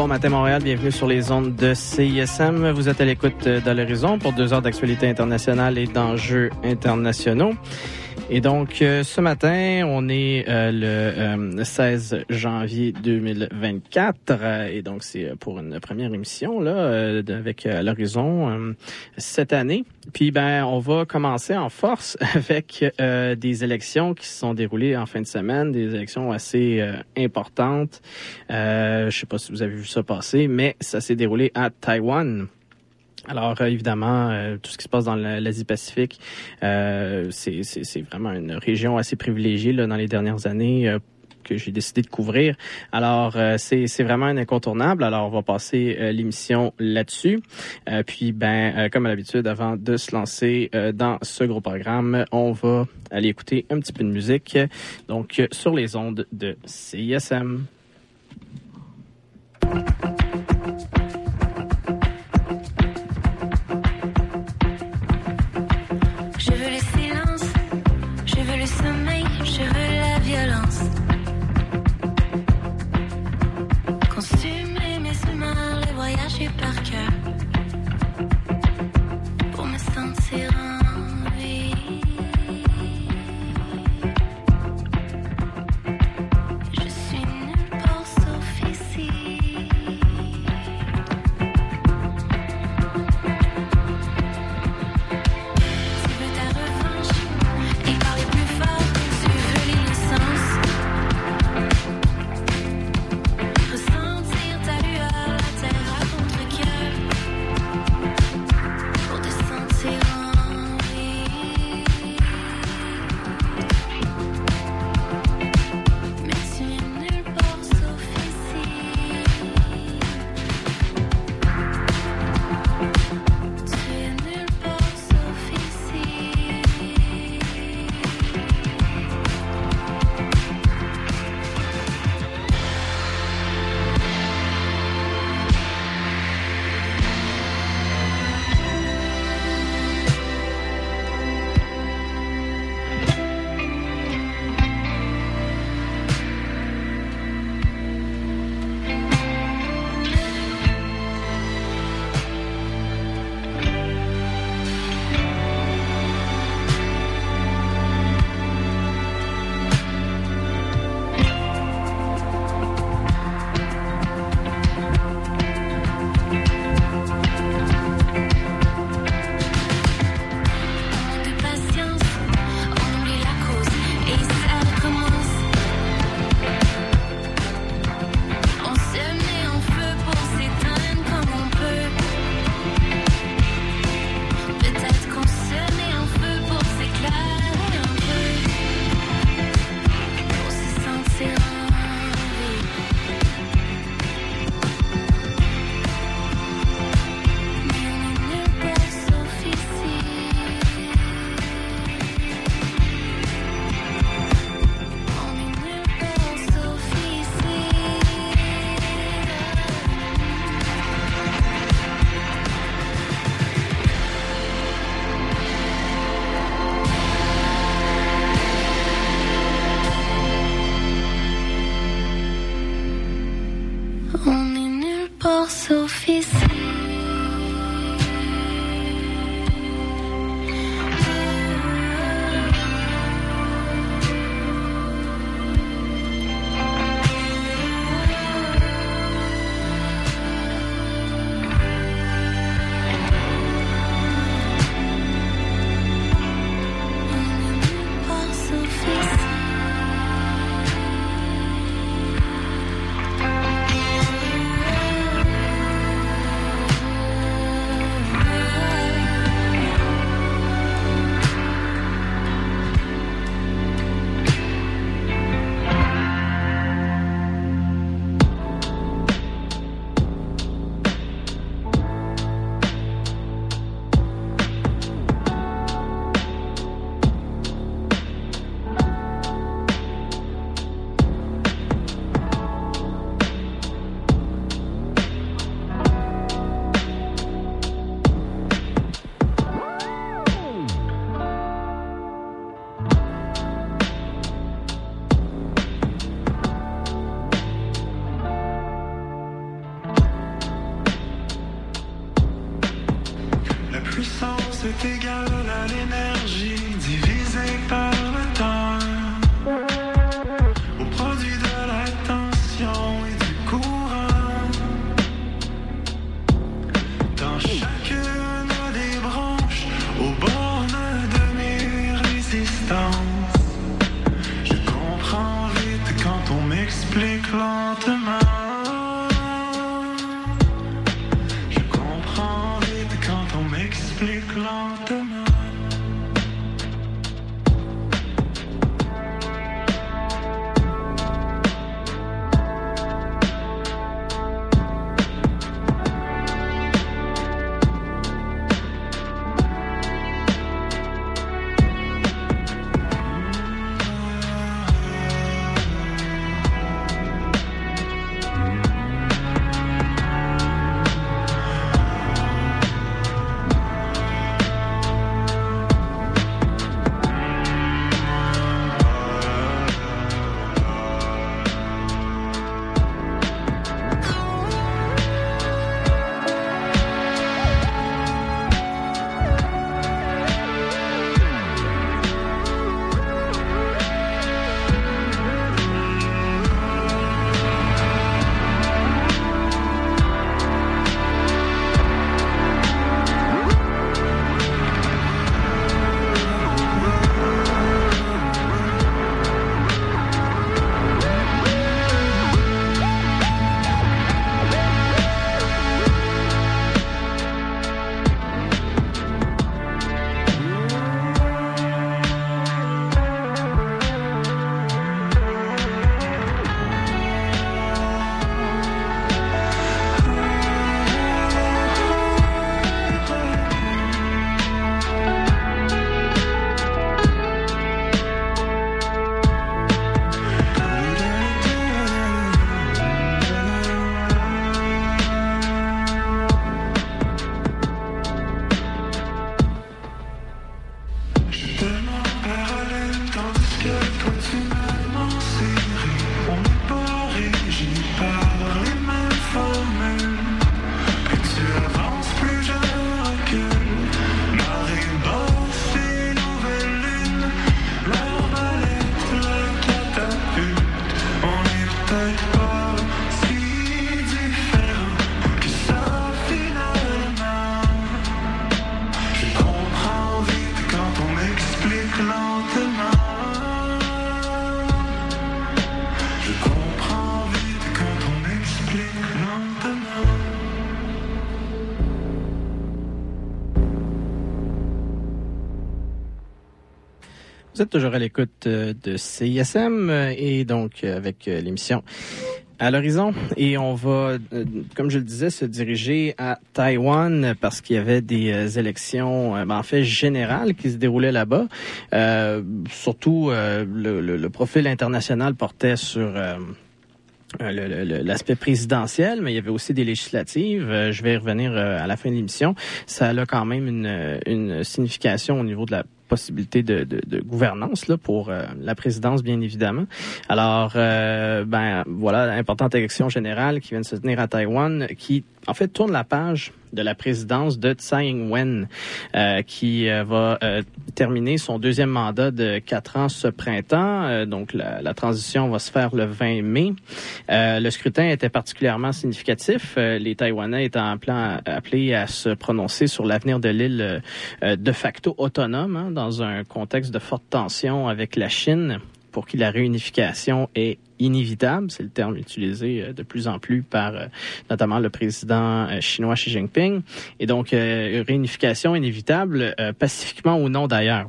Bon matin Montréal, bienvenue sur les ondes de CISM. Vous êtes à l'écoute de l'horizon pour deux heures d'actualité internationale et d'enjeux internationaux. Et donc, euh, ce matin, on est euh, le 16 euh, janvier 2024. et donc, c'est pour une première émission là avec l'horizon cette année. Puis, ben, on va commencer en force avec des élections qui se sont déroulées en fin de semaine, des élections assez importantes. je sais pas si vous avez vu ça passer, mais ça s'est déroulé à Taïwan. Alors, euh, évidemment, euh, tout ce qui se passe dans l'Asie-Pacifique, euh, c'est vraiment une région assez privilégiée dans les dernières années que j'ai décidé de couvrir. Alors, c'est vraiment un incontournable. Alors, on va passer l'émission là-dessus. puis, ben, comme à l'habitude, avant de se lancer dans ce gros programme, on va aller écouter un petit peu de musique. Donc, sur les ondes de CISM. Toujours à l'écoute euh, de CISM euh, et donc euh, avec l'émission à l'horizon et on va, comme je le disais, se diriger à Taïwan parce qu'il y avait des élections, ben, en fait générales qui se déroulaient là-bas. surtout, le, profil international portait sur l'aspect présidentiel, mais il y avait aussi des législatives. je vais y revenir à la fin de l'émission. Ça a quand même une, une signification au niveau de la possibilité de, gouvernance là pour euh, la présidence bien évidemment. Alors euh, ben voilà importante élection générale qui vient de se tenir à Taïwan qui en fait tourne la page de la présidence de Tsai Ing-wen, euh, qui euh, va euh, terminer son deuxième mandat de quatre ans ce printemps. donc, la, la, transition va se faire le 20 mai. le scrutin était particulièrement significatif. les Taïwanais étant appelés à se prononcer sur l'avenir de l'île de facto autonome, hein, dans un contexte de forte tension avec la Chine pour qui la réunification est inévitable, c'est le terme utilisé euh, de plus en plus par euh, notamment le président euh, chinois Xi Jinping, et donc réunification inévitable, pacifiquement ou non d'ailleurs.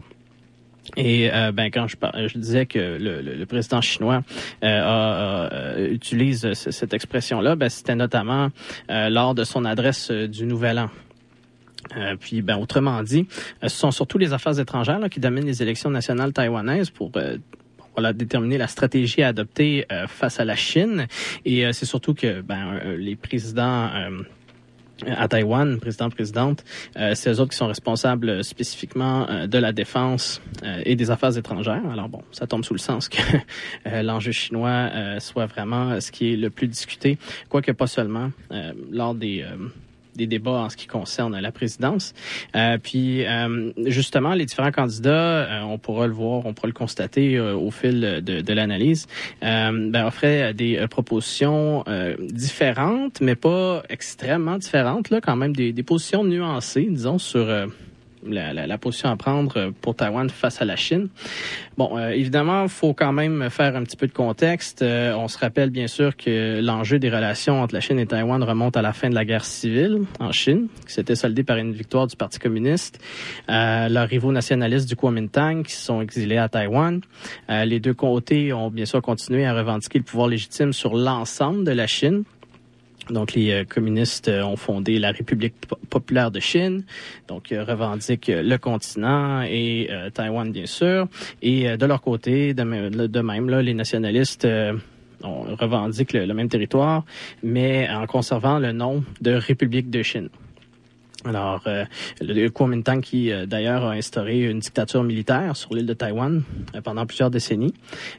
Et ben quand je, je disais que le, président chinois utilise cette expression-là, ben, c'était notamment lors de son adresse du Nouvel An. puis, ben, autrement dit, ce sont surtout les affaires étrangères qui dominent les élections nationales taïwanaises pour voilà, déterminer la stratégie à adopter euh, face à la Chine. Et euh, c'est surtout que ben, euh, les présidents à Taïwan, président, présidente, c'est eux autres qui sont responsables spécifiquement de la défense et des affaires étrangères. Alors bon, ça tombe sous le sens que l'enjeu chinois soit vraiment ce qui est le plus discuté, quoique pas seulement lors des des débats en ce qui concerne la présidence. puis justement, les différents candidats, on pourra le voir, on pourra le constater au fil de, de l'analyse, ben, offraient des propositions différentes, mais pas extrêmement différentes, là, quand même des, des positions nuancées, disons, sur la, la, la, position à prendre pour Taïwan face à la Chine. Bon, euh, évidemment, faut quand même faire un petit peu de contexte. Euh, on se rappelle bien sûr que l'enjeu des relations entre la Chine et Taïwan remonte à la fin de la guerre civile en Chine, qui s'était soldée par une victoire du Parti communiste. Euh, leurs rivaux nationalistes du Kuomintang qui sont exilés à Taïwan. Euh, les deux côtés ont bien sûr continué à revendiquer le pouvoir légitime sur l'ensemble de la Chine. Donc, les euh, communistes euh, ont fondé la République populaire de Chine, donc euh, revendiquent le continent et Taïwan, bien sûr. Et de leur côté, de, même, les nationalistes revendiquent le, même territoire, mais en conservant le nom de République de Chine. Alors, le Kuomintang qui d'ailleurs a instauré une dictature militaire sur l'île de Taïwan pendant plusieurs décennies.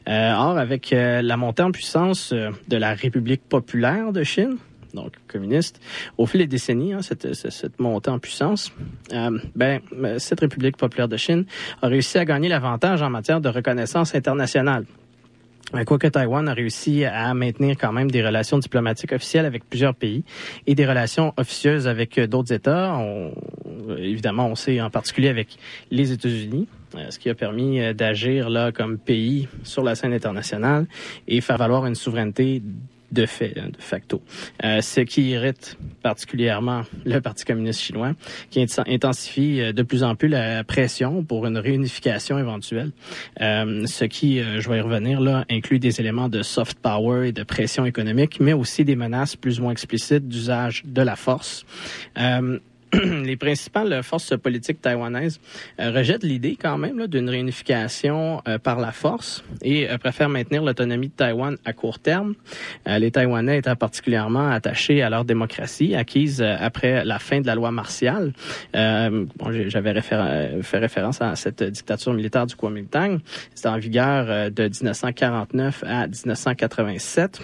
or, avec la montée en puissance de la République populaire de Chine, donc communiste, au fil des décennies, hein, cette, montée en puissance, euh, ben, cette République populaire de Chine a réussi à gagner l'avantage en matière de reconnaissance internationale. Quoique Taïwan a réussi à maintenir quand même des relations diplomatiques officielles avec plusieurs pays et des relations officieuses avec d'autres États, évidemment, on sait en particulier avec les États-Unis, euh, ce qui a permis euh, d'agir là comme pays sur la scène internationale et faire valoir une souveraineté de fait, hein, de facto. Euh, ce qui irrite particulièrement le Parti communiste chinois, qui intensifie euh, de plus en plus la pression pour une réunification éventuelle. Euh, ce qui, euh, je vais y revenir là, inclut des éléments de soft power et de pression économique, mais aussi des menaces plus ou moins explicites d'usage de la force. Euh, les principales forces politiques taïwanaises euh, rejettent l'idée quand même d'une réunification euh, par la force et euh, préfèrent maintenir l'autonomie de Taïwan à court terme. les Taïwanais étant particulièrement attachés à leur démocratie acquise après la fin de la loi martiale. Bon, J'avais fait référence à cette dictature militaire du Kuomintang. C'était en vigueur de 1949 à 1987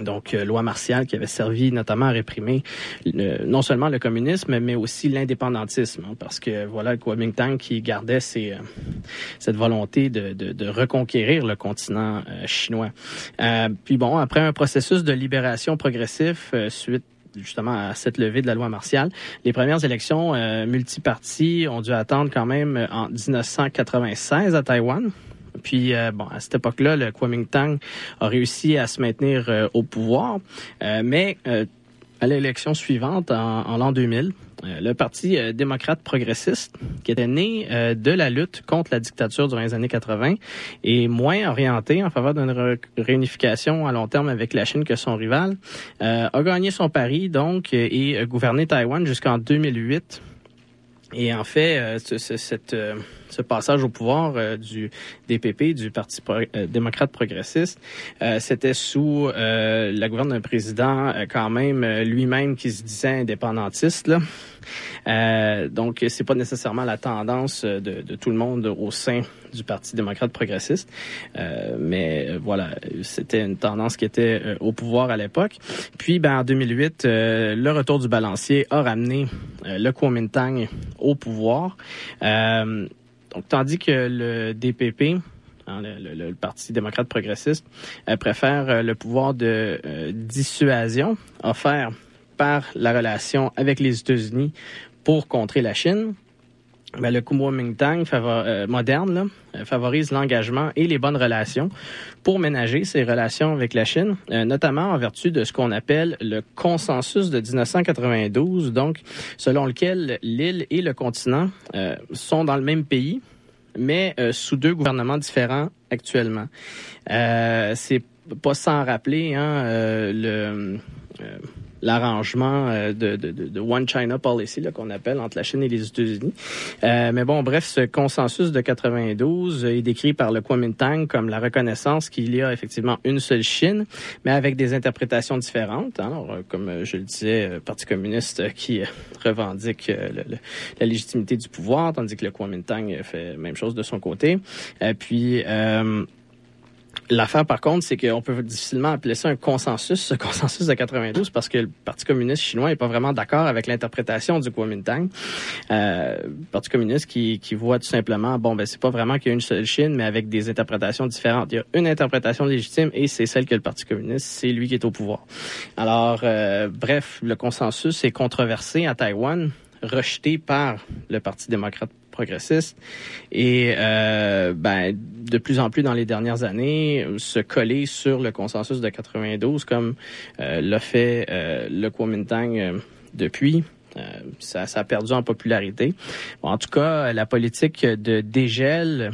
donc euh, loi martiale qui avait servi notamment à réprimer non seulement le communisme mais aussi l'indépendantisme hein, parce que voilà le Kuomintang qui gardait ses, euh, cette volonté de, de, de, reconquérir le continent euh, chinois. puis bon après un processus de libération progressif suite justement à cette levée de la loi martiale. Les premières élections multiparties ont dû attendre quand même en 1996 à Taïwan. Puis, euh, bon, à cette époque-là, le Kuomintang a réussi à se maintenir euh, au pouvoir, euh, mais à l'élection suivante, en, l'an 2000, le Parti démocrate progressiste, qui était né de la lutte contre la dictature durant les années 80, est moins orienté en faveur d'une réunification à long terme avec la Chine que son rival, a gagné son pari, donc, et gouverné Taïwan jusqu'en 2008. Et en fait, cette ce passage au pouvoir euh, du DPP, du Parti euh, démocrate progressiste, euh, c'était sous la gouverne d'un président quand même lui-même qui se disait indépendantiste. Là. Euh, donc, c'est pas nécessairement la tendance de, de, tout le monde au sein du Parti démocrate progressiste, euh, mais voilà, c'était une tendance qui était au pouvoir à l'époque. Puis, ben, en 2008, le retour du balancier a ramené le Kuomintang au pouvoir. Donc, tandis que le DPP, hein, le, Parti démocrate progressiste, euh, préfère euh, le pouvoir de euh, dissuasion offert par la relation avec les États-Unis pour contrer la Chine ben, le Kuomintang euh, moderne euh, favorise l'engagement et les bonnes relations pour ménager ses relations avec la Chine, euh, notamment en vertu de ce qu'on appelle le consensus de 1992, donc selon lequel l'île et le continent sont dans le même pays, mais sous deux gouvernements différents actuellement. C'est pas sans rappeler hein, le l'arrangement euh, de, de, de, One China Policy qu'on appelle entre la Chine et les États-Unis. Euh, mais bon, bref, ce consensus de 92 est décrit par le Kuomintang comme la reconnaissance qu'il y a effectivement une seule Chine, mais avec des interprétations différentes. Alors, euh, comme je le disais, Parti communiste qui revendique la légitimité du pouvoir, tandis que le Kuomintang fait la même chose de son côté. puis L'affaire, par contre, c'est qu'on peut difficilement appeler ça un consensus, ce consensus de 92, parce que le Parti communiste chinois n'est pas vraiment d'accord avec l'interprétation du Kuomintang. Euh, le Parti communiste qui, qui voit tout simplement, bon, ben c'est pas vraiment qu'il y a une seule Chine, mais avec des interprétations différentes. Il y a une interprétation légitime et c'est celle que le Parti communiste, c'est lui qui est au pouvoir. Alors, euh, bref, le consensus est controversé à Taïwan rejeté par le Parti démocrate progressiste et euh, ben, de plus en plus dans les dernières années se coller sur le consensus de 92 comme euh, l'a fait euh, le Kuomintang euh, depuis. Euh, ça, ça, a perdu en popularité. Bon, en tout cas, la politique de dégel,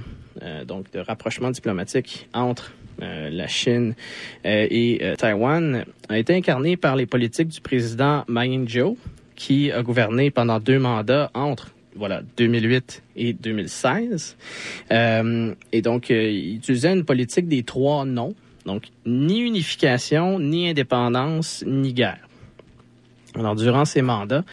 donc de rapprochement diplomatique entre la Chine et Taïwan, a été incarnée par les politiques du président Ma Ying-jeou, qui a gouverné pendant deux mandats entre voilà 2008 et 2016. Euh, et donc, euh, il utilisait une politique des trois non. Donc, ni unification, ni indépendance, ni guerre. Alors, durant ces mandats,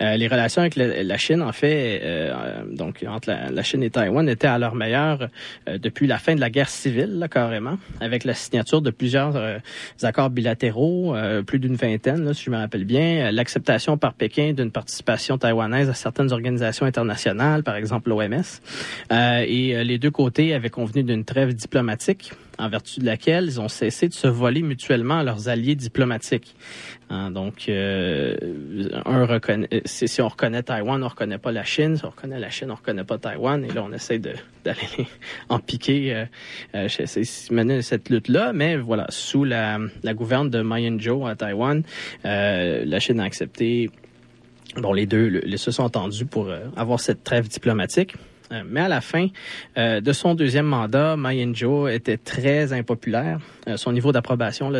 euh, les relations avec la, Chine, en fait, euh, donc entre la, Chine et Taïwan, étaient à leur meilleur euh, depuis la fin de la guerre civile, là, carrément, avec la signature de plusieurs euh, accords bilatéraux, plus d'une vingtaine, là, si je me rappelle bien, l'acceptation par Pékin d'une participation taïwanaise à certaines organisations internationales, par exemple l'OMS, et les deux côtés avaient convenu d'une trêve diplomatique en vertu de laquelle ils ont cessé de se voler mutuellement leurs alliés diplomatiques. Hein, donc, euh, un reconnaît, si, on reconnaît Taïwan, on reconnaît pas la Chine. Si on reconnaît la Chine, on reconnaît pas Taïwan. Et là, on essaie d'aller en piquer, euh, euh, mener cette lutte-là. Mais voilà, sous la, la gouverne de Ma Ying-jeou à Taïwan, euh, la Chine a accepté Bon, les deux le, se sont entendus pour euh, avoir cette trêve diplomatique. Euh, mais à la fin euh, de son deuxième mandat, Ma Ying-jeou était très impopulaire. Euh, son niveau d'approbation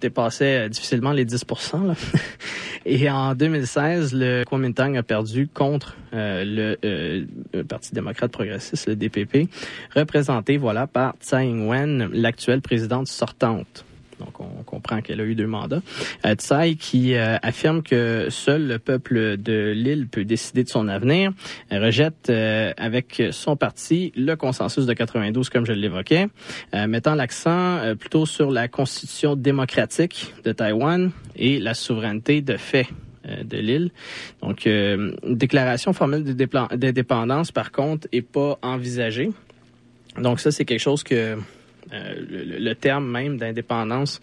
dépassait difficilement les 10 là. Et en 2016, le Kuomintang a perdu contre le, Parti démocrate progressiste, le DPP, représenté voilà par Tsai Ing-wen, l'actuelle présidente sortante. Donc, on comprend qu'elle a eu deux mandats. Euh, Tsai qui euh, affirme que seul le peuple de l'île peut décider de son avenir, rejette euh, avec son parti le consensus de 92, comme je l'évoquais, mettant l'accent plutôt sur la constitution démocratique de Taïwan et la souveraineté de fait de l'île. Donc, une déclaration formelle d'indépendance, par contre, est pas envisagée. Donc, ça, c'est quelque chose que euh, le, terme même d'indépendance,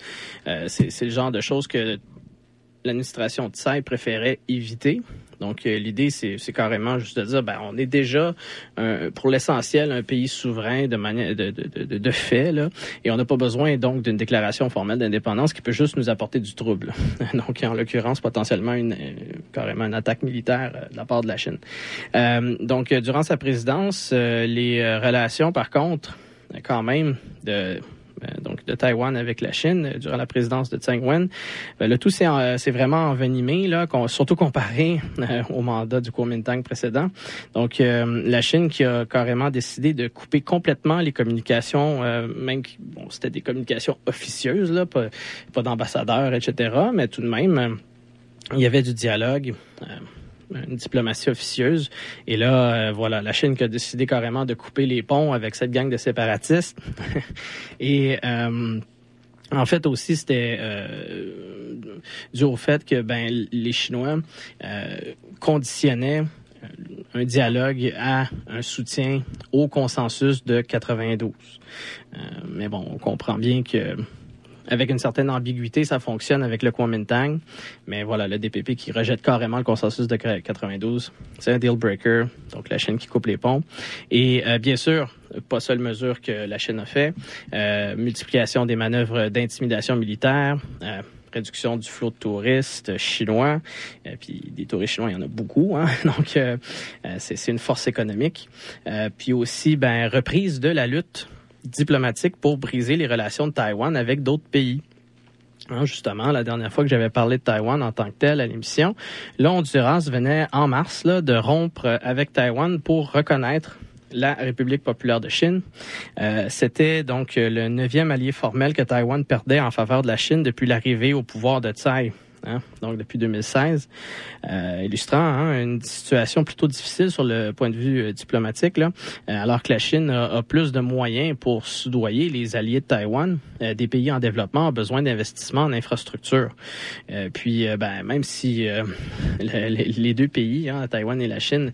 euh, c'est le genre de choses que l'administration de Tsai préférait éviter. Donc, euh, l'idée, c'est carrément juste de dire, ben, on est déjà, pour l'essentiel, un pays souverain de fait, là, et on n'a pas besoin donc d'une déclaration formelle d'indépendance qui peut juste nous apporter du trouble. donc, en l'occurrence, potentiellement une carrément une attaque militaire de la part de la Chine. donc, durant sa présidence, les relations, par contre, quand même de euh, donc de Taïwan avec la Chine durant la présidence de Tsai Ing-wen. Euh, le tout s'est euh, vraiment envenimé, là, surtout comparé au mandat du Kuomintang précédent. Donc la Chine qui a carrément décidé de couper complètement les communications, même bon, c'était des communications officieuses, là, pas, pas d'ambassadeurs, etc. Mais tout de même, il y avait du dialogue une diplomatie officieuse. Et là, euh, voilà, la Chine qui a décidé carrément de couper les ponts avec cette gang de séparatistes. Et euh, en fait aussi, c'était euh, dû au fait que ben les Chinois conditionnaient un dialogue à un soutien au consensus de 92. mais bon, on comprend bien que avec une certaine ambiguïté, ça fonctionne avec le Kuomintang. Mais voilà, le DPP qui rejette carrément le consensus de 92, c'est un deal breaker. Donc la Chine qui coupe les ponts. Et euh, bien sûr, pas seule mesure que la Chine a fait, euh, multiplication des manœuvres d'intimidation militaire. Euh, réduction du flot de touristes chinois. Et puis des touristes chinois, il y en a beaucoup. Hein? Donc, c'est une force économique. puis aussi, ben, reprise de la lutte diplomatique pour briser les relations de Taïwan avec d'autres pays. Hein, justement, la dernière fois que j'avais parlé de Taïwan en tant que tel à l'émission, là, Honduras venait en mars de rompre avec Taïwan pour reconnaître la République populaire de Chine. Euh, C'était donc le neuvième allié formel que Taïwan perdait en faveur de la Chine depuis l'arrivée au pouvoir de Tsai Hein, donc depuis 2016, euh, illustrant hein, une situation plutôt difficile sur le point de vue euh, diplomatique, là, euh, alors que la Chine a, plus de moyens pour soudoyer les alliés de Taïwan. des pays en développement ont besoin d'investissements en infrastructure. puis, ben, même si les, deux pays, hein, Taïwan et la Chine,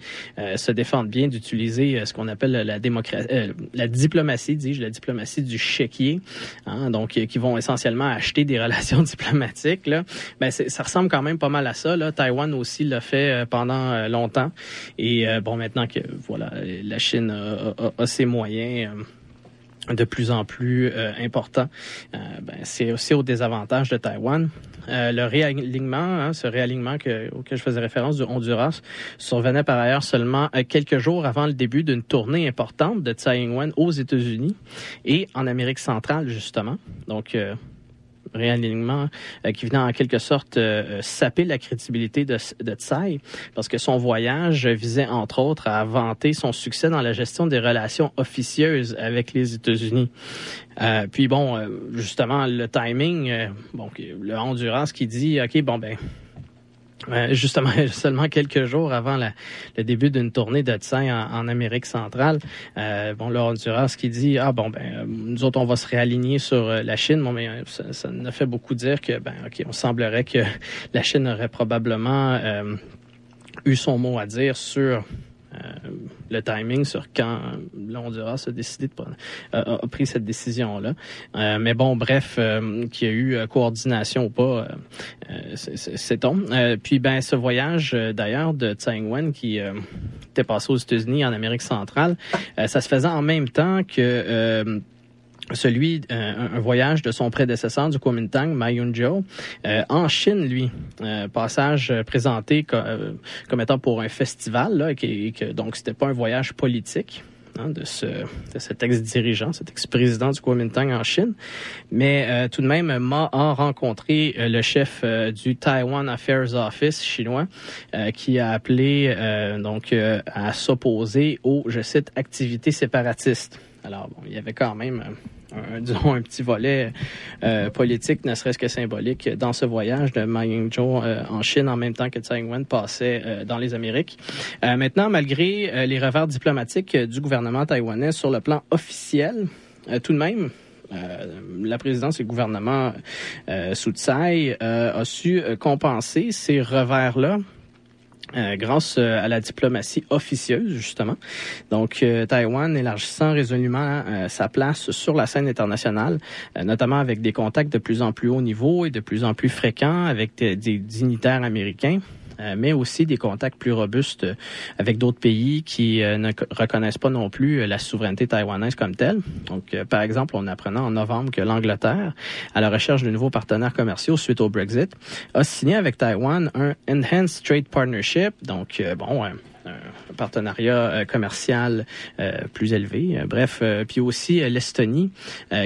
se défendent bien d'utiliser ce qu'on appelle la, démocratie, la diplomatie, dis-je, la diplomatie du chéquier, hein, donc qui vont essentiellement acheter des relations diplomatiques, là, ben, ça ressemble quand même pas mal à ça. Taïwan aussi l'a fait euh, pendant euh, longtemps. Et euh, bon, maintenant que voilà, la Chine a, ses moyens de plus en plus importants, ben, c'est aussi au désavantage de Taïwan. le réalignement, hein, ce réalignement que, auquel je faisais référence du Honduras, survenait par ailleurs seulement quelques jours avant le début d'une tournée importante de Tsai Ing-wen aux États-Unis et en Amérique centrale, justement. Donc, réalignement euh, qui venait en quelque sorte euh, euh, saper la crédibilité de, de Tsai, parce que son voyage visait entre autres à vanter son succès dans la gestion des relations officieuses avec les États-Unis. puis bon, justement, le timing, bon, le Honduras qui dit, OK, bon, ben, justement, seulement quelques jours avant le début d'une tournée de Tsai en, Amérique centrale, euh, bon, le Honduras qui dit ah bon ben nous autres on va se réaligner sur euh, la Chine. Bon, mais euh, ça, ça ne fait beaucoup dire que ben ok, on semblerait que la Chine aurait probablement euh, eu son mot à dire sur euh, le timing sur quand l'Honduras a décidé de prendre, a pris cette décision-là. Euh, mais bon, bref, euh, qu'il y a eu coordination ou pas, c'est on. puis ben ce voyage d'ailleurs de Tsai Ing-wen qui était passé aux États-Unis en Amérique centrale, ça se faisait en même temps que celui euh, un voyage de son prédécesseur du Kuomintang, Ma Yun-jo, euh, en Chine, lui, euh, passage présenté comme étant pour un festival, là, et que, donc c'était pas un voyage politique. Hein, de, ce, de cet ex-dirigeant, cet ex-président du Kuomintang en Chine. Mais tout de même, Ma a rencontré le chef du Taiwan Affairs Office chinois qui a appelé donc à s'opposer aux, je cite, activités séparatistes. Alors, bon, il y avait quand même un, disons, un petit volet euh, politique, ne serait-ce que symbolique, dans ce voyage de Ma Ying-jeou euh, en Chine en même temps que Tsai Ing-wen passait euh, dans les Amériques. maintenant, malgré les revers diplomatiques du gouvernement taïwanais sur le plan officiel, tout de même, la présidence et le gouvernement sous Tsai a su compenser ces revers-là euh, grâce euh, à la diplomatie officieuse, justement. Donc, euh, Taïwan élargissant résolument sa place sur la scène internationale, notamment avec des contacts de plus en plus haut niveau et de plus en plus fréquents avec des dignitaires américains. Euh, mais aussi des contacts plus robustes avec d'autres pays qui euh, ne reconnaissent pas non plus euh, la souveraineté taïwanaise comme telle. Donc, par exemple, on apprenait en novembre que l'Angleterre, à la recherche de nouveaux partenaires commerciaux suite au Brexit, a signé avec Taïwan un Enhanced Trade Partnership. Donc, bon, un partenariat euh, commercial euh, plus élevé. Euh, bref, puis aussi l'Estonie,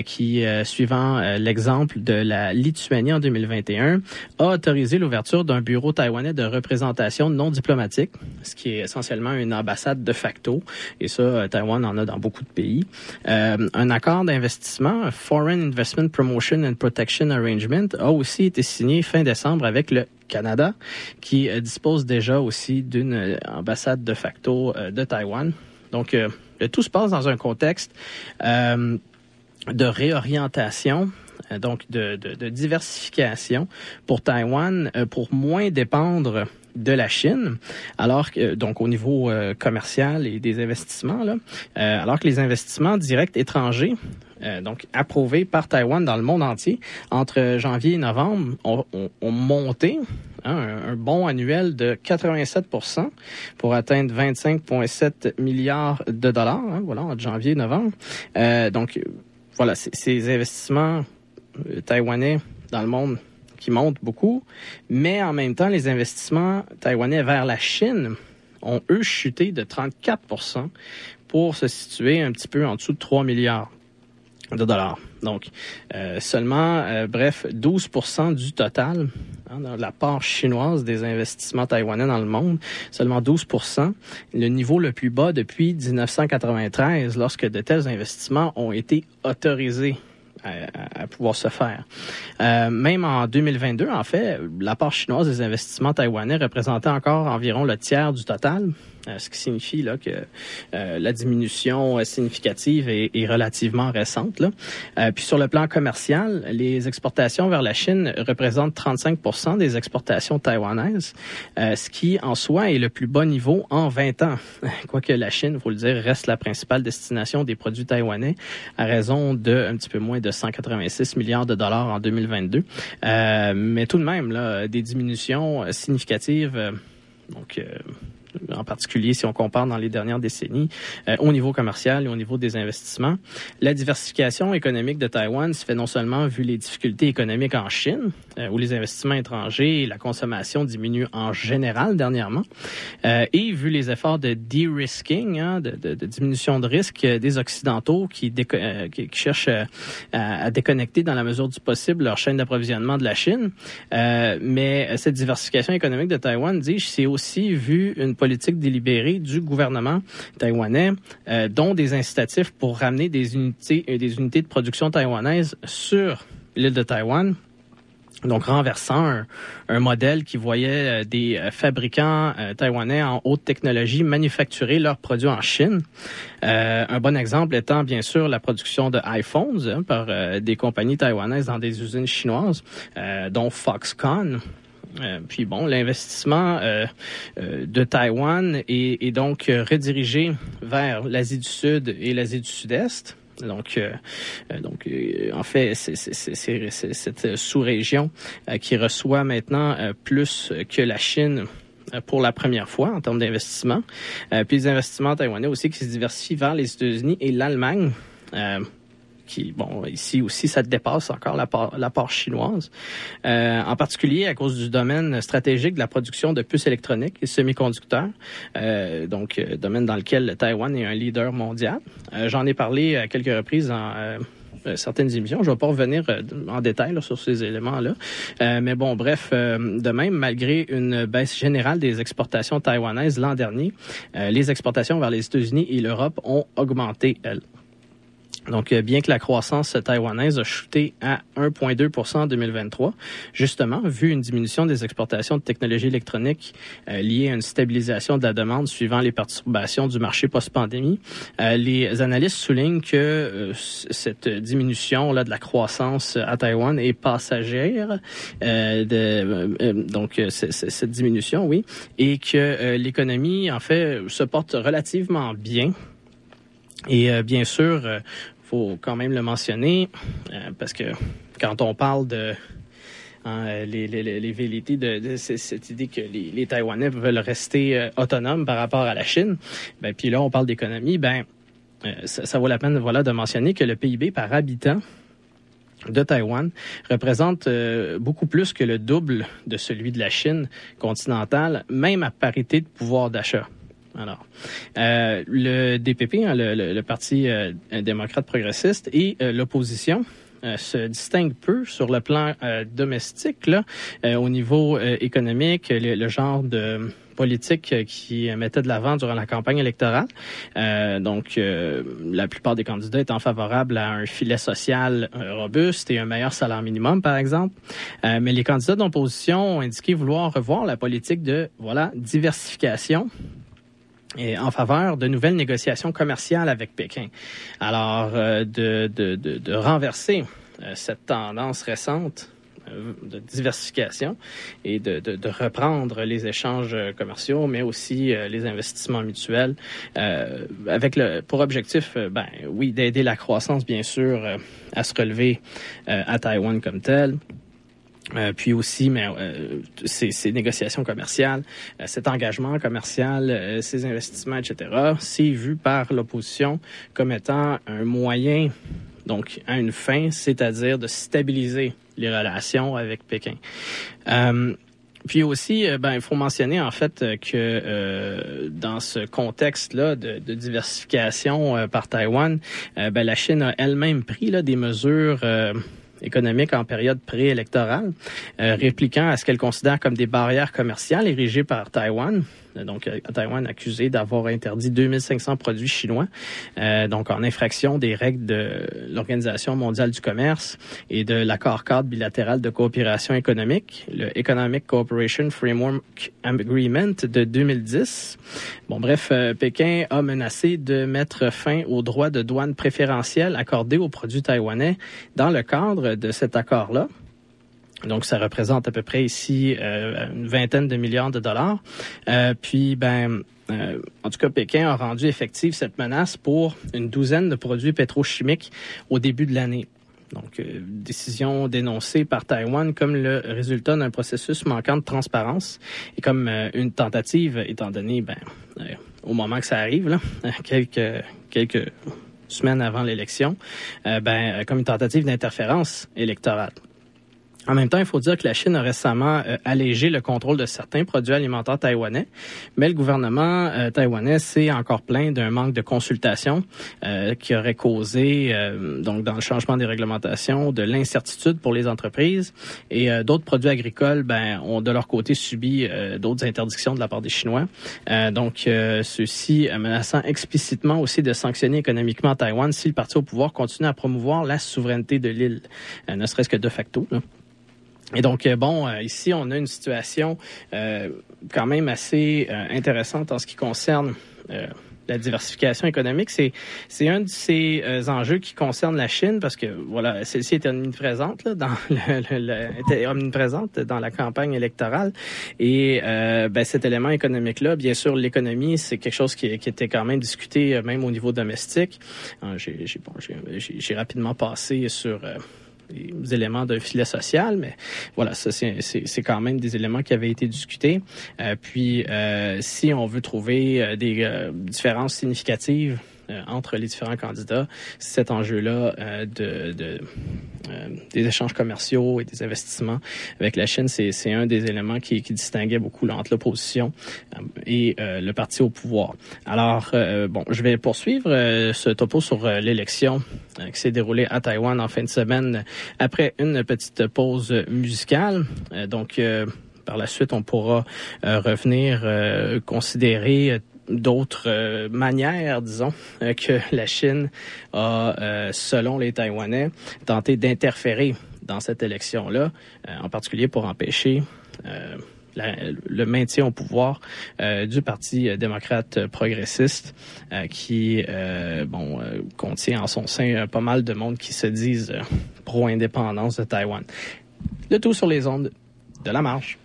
qui, suivant l'exemple de la Lituanie en 2021, a autorisé l'ouverture d'un bureau taïwanais de représentation non diplomatique, ce qui est essentiellement une ambassade de facto. Et ça, Taïwan en a dans beaucoup de pays. un accord d'investissement, Foreign Investment Promotion and Protection Arrangement, a aussi été signé fin décembre avec le Canada, qui euh, dispose déjà aussi d'une euh, ambassade de facto euh, de Taïwan. Donc, tout se passe dans un contexte de réorientation donc de, diversification pour Taïwan pour moins dépendre de la Chine, alors que donc au niveau commercial et des investissements alors que les investissements directs étrangers euh, donc approuvé par Taïwan dans le monde entier, entre janvier et novembre, ont, monté hein, un, bond annuel de 87% pour atteindre 25,7 milliards de dollars, hein, voilà, entre janvier et novembre. Euh, donc, voilà, ces investissements euh, taïwanais dans le monde qui montent beaucoup, mais en même temps, les investissements taïwanais vers la Chine ont, eux, chuté de 34% pour se situer un petit peu en dessous de 3 milliards de dollars. Donc, euh, seulement, euh, bref, 12% du total, hein, la part chinoise des investissements taïwanais dans le monde, seulement 12% le niveau le plus bas depuis 1993, lorsque de tels investissements ont été autorisés à, pouvoir se faire. Euh, même en 2022, en fait, la part chinoise des investissements taïwanais représentait encore environ le tiers du total. Euh, ce qui signifie là, que euh, la diminution significative est, relativement récente. Là. puis sur le plan commercial, les exportations vers la Chine représentent 35% des exportations taïwanaises, ce qui en soi est le plus bas niveau en 20 ans. Quoique la Chine, faut le dire, reste la principale destination des produits taïwanais à raison de un petit peu moins de 186 milliards de dollars en 2022. Euh, mais tout de même, là, des diminutions significatives. Euh, donc, euh, en particulier si on compare dans les dernières décennies, euh, au niveau commercial et au niveau des investissements. La diversification économique de Taïwan se fait non seulement vu les difficultés économiques en Chine, euh, où les investissements étrangers et la consommation diminuent en général dernièrement, euh, et vu les efforts de de-risking, hein, de, de, de, diminution de risque des Occidentaux qui, qui, cherchent à, à, déconnecter dans la mesure du possible leur chaîne d'approvisionnement de la Chine. mais cette diversification économique de Taïwan, dis-je, c'est aussi vu une politique délibérée du gouvernement taïwanais, euh, dont des incitatifs pour ramener des unités, euh, des unités de production taïwanaises sur l'île de Taïwan. Donc, renversant un, modèle qui voyait euh, des fabricants taïwanais en haute technologie manufacturer leurs produits en Chine. un bon exemple étant, bien sûr, la production de iPhones hein, par des compagnies taïwanaises dans des usines chinoises, dont Foxconn. Euh, puis bon, l'investissement euh, euh, de Taïwan est, donc redirigé vers l'Asie du Sud et l'Asie du Sud-Est. Donc, donc en fait, c'est cette sous-région qui reçoit maintenant plus que la Chine pour la première fois en termes d'investissement. puis les investissements taïwanais aussi qui se diversifient vers les États-Unis et l'Allemagne qui, bon, ici aussi, ça dépasse encore la part, chinoise, euh, en particulier à cause du domaine stratégique de la production de puces électroniques et semi-conducteurs, euh, donc euh, domaine dans lequel Taïwan est un leader mondial. J'en ai parlé à quelques reprises euh, certaines émissions. Je ne vais pas revenir en détail sur ces éléments-là. mais bon, bref, de même, malgré une baisse générale des exportations taïwanaises l'an dernier, les exportations vers les États-Unis et l'Europe ont augmenté, elles. Donc, euh, bien que la croissance taïwanaise a chuté à 1,2% en 2023, justement, vu une diminution des exportations de technologies électroniques euh, liées à une stabilisation de la demande suivant les perturbations du marché post-pandémie, euh, les analystes soulignent que cette diminution là de la croissance à Taïwan est passagère, de, donc cette diminution, oui, et que l'économie, en fait, se porte relativement bien. Et bien sûr, faut quand même le mentionner euh, parce que quand on parle de hein, les, les, de, cette idée que les, les, Taïwanais veulent rester euh, autonomes par rapport à la Chine, ben, puis là on parle d'économie, ben euh, ça, vaut la peine voilà de mentionner que le PIB par habitant de Taïwan représente beaucoup plus que le double de celui de la Chine continentale, même à parité de pouvoir d'achat. Alors, euh, le DPP, hein, le, Parti euh, démocrate progressiste, et euh, l'opposition se distinguent peu sur le plan domestique, là, au niveau économique, le, genre de politique qui mettait de l'avant durant la campagne électorale. donc, la plupart des candidats étant favorables à un filet social robuste et un meilleur salaire minimum, par exemple. mais les candidats d'opposition ont indiqué vouloir revoir la politique de voilà diversification et en faveur de nouvelles négociations commerciales avec Pékin. Alors, euh, de, de, de, de, renverser euh, cette tendance récente euh, de diversification et de, de, reprendre les échanges commerciaux, mais aussi les investissements mutuels, avec le pour objectif, ben oui, d'aider la croissance bien sûr à se relever à Taïwan comme tel, euh, puis aussi, mais euh, ces, ces, négociations commerciales, euh, cet engagement commercial, ces investissements, etc., c'est vu par l'opposition comme étant un moyen, donc à une fin, c'est-à-dire de stabiliser les relations avec Pékin. Puis aussi, ben, il faut mentionner en fait que dans ce contexte-là de, de, diversification par Taïwan, ben, la Chine a elle-même pris là, des mesures économique en période préélectorale, euh, répliquant à ce qu'elle considère comme des barrières commerciales érigées par Taïwan donc Taïwan accusé d'avoir interdit 2500 produits chinois, donc en infraction des règles de l'Organisation mondiale du commerce et de l'accord cadre bilatéral de coopération économique, le Economic Cooperation Framework Agreement de 2010. Bon, bref, Pékin a menacé de mettre fin aux droits de douane préférentiels accordés aux produits taïwanais dans le cadre de cet accord-là. Donc, ça représente à peu près ici euh, une vingtaine de milliards de dollars. Euh, puis, ben, euh, en tout cas, Pékin a rendu effective cette menace pour une douzaine de produits pétrochimiques au début de l'année. Donc, décision dénoncée par Taïwan comme le résultat d'un processus manquant de transparence et comme une tentative, étant donné, ben, au moment que ça arrive, quelques quelques semaines avant l'élection, ben, comme une tentative d'interférence électorale. En même temps, il faut dire que la Chine a récemment euh, allégé le contrôle de certains produits alimentaires taïwanais, mais le gouvernement euh, taïwanais s'est encore plaint d'un manque de consultation euh, qui aurait causé, donc dans le changement des réglementations, de l'incertitude pour les entreprises. Et d'autres produits agricoles, ben, ont de leur côté subi d'autres interdictions de la part des Chinois. donc, ceux-ci menaçant explicitement aussi de sanctionner économiquement Taïwan si le parti au pouvoir continue à promouvoir la souveraineté de l'île, ne serait-ce que de facto. Là. Et donc, euh, bon, euh, ici, on a une situation euh, quand même assez intéressante en ce qui concerne la diversification économique. C'est, c'est un de ces enjeux qui concerne la Chine parce que, voilà, celle-ci était omniprésente là, dans le, était omniprésente dans la campagne électorale. Et ben, cet élément économique-là, bien sûr, l'économie, c'est quelque chose qui, qui, était quand même discuté même au niveau domestique. J'ai, bon, j'ai rapidement passé sur des éléments d'un filet social, mais voilà, ça c'est quand même des éléments qui avaient été discutés. Euh, puis, euh, si on veut trouver euh, des différences significatives entre les différents candidats, cet enjeu-là de, de des échanges commerciaux et des investissements avec la Chine, c'est un des éléments qui, qui distinguait beaucoup entre l'opposition et le parti au pouvoir. Alors, bon, je vais poursuivre ce topo sur l'élection euh, qui s'est déroulé à Taïwan en fin de semaine après une petite pause musicale. Euh, donc, euh, par la suite, on pourra revenir considérer d'autres manières, disons, que la Chine a, selon les Taïwanais, tenté d'interférer dans cette élection-là, en particulier pour empêcher le maintien au pouvoir euh, du Parti démocrate progressiste euh, qui euh, bon contient en son sein pas mal de monde qui se disent pro-indépendance de Taïwan. Le tout sur les ondes de la marche.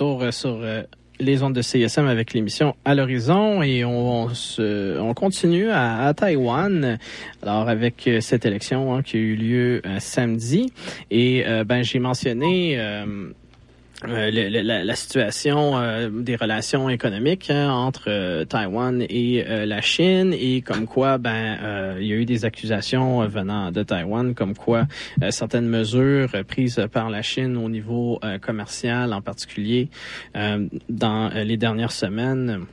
Euh, sur euh, les ondes de CSM avec l'émission à l'horizon et on, se, on continue à, Taïwan. Alors avec euh, cette élection hein, qui a eu lieu samedi et ben j'ai mentionné euh, le, le, la, la, situation euh, des relations économiques hein, entre euh, Taïwan et euh, la Chine et comme quoi ben il y a eu des accusations venant de Taïwan comme quoi certaines mesures prises par la Chine au niveau commercial en particulier dans les dernières semaines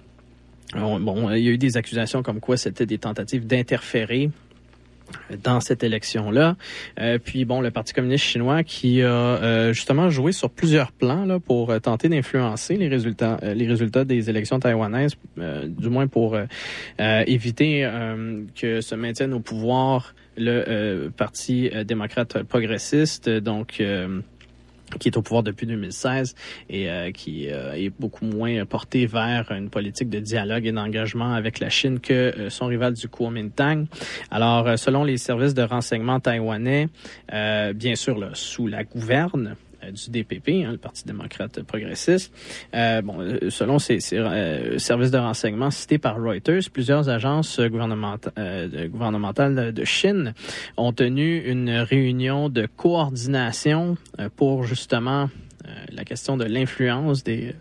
Bon, il y a eu des accusations comme quoi c'était des tentatives d'interférer dans cette élection-là. Euh, puis bon, le Parti communiste chinois qui a euh, justement joué sur plusieurs plans là, pour euh, tenter d'influencer les résultats, euh, les résultats des élections taïwanaises, euh, du moins pour éviter que se maintienne au pouvoir le Parti démocrate progressiste. Donc qui est au pouvoir depuis 2016 et euh, qui euh, est beaucoup moins porté vers une politique de dialogue et d'engagement avec la Chine que euh, son rival du Kuomintang. Alors, selon les services de renseignement taïwanais, bien sûr, là, sous la gouverne, euh, du DPP, hein, le Parti démocrate progressiste. Euh, bon, euh, selon ces, ces euh, services de renseignement cités par Reuters, plusieurs agences gouvernementales, de Chine ont tenu une réunion de coordination pour justement la question de l'influence des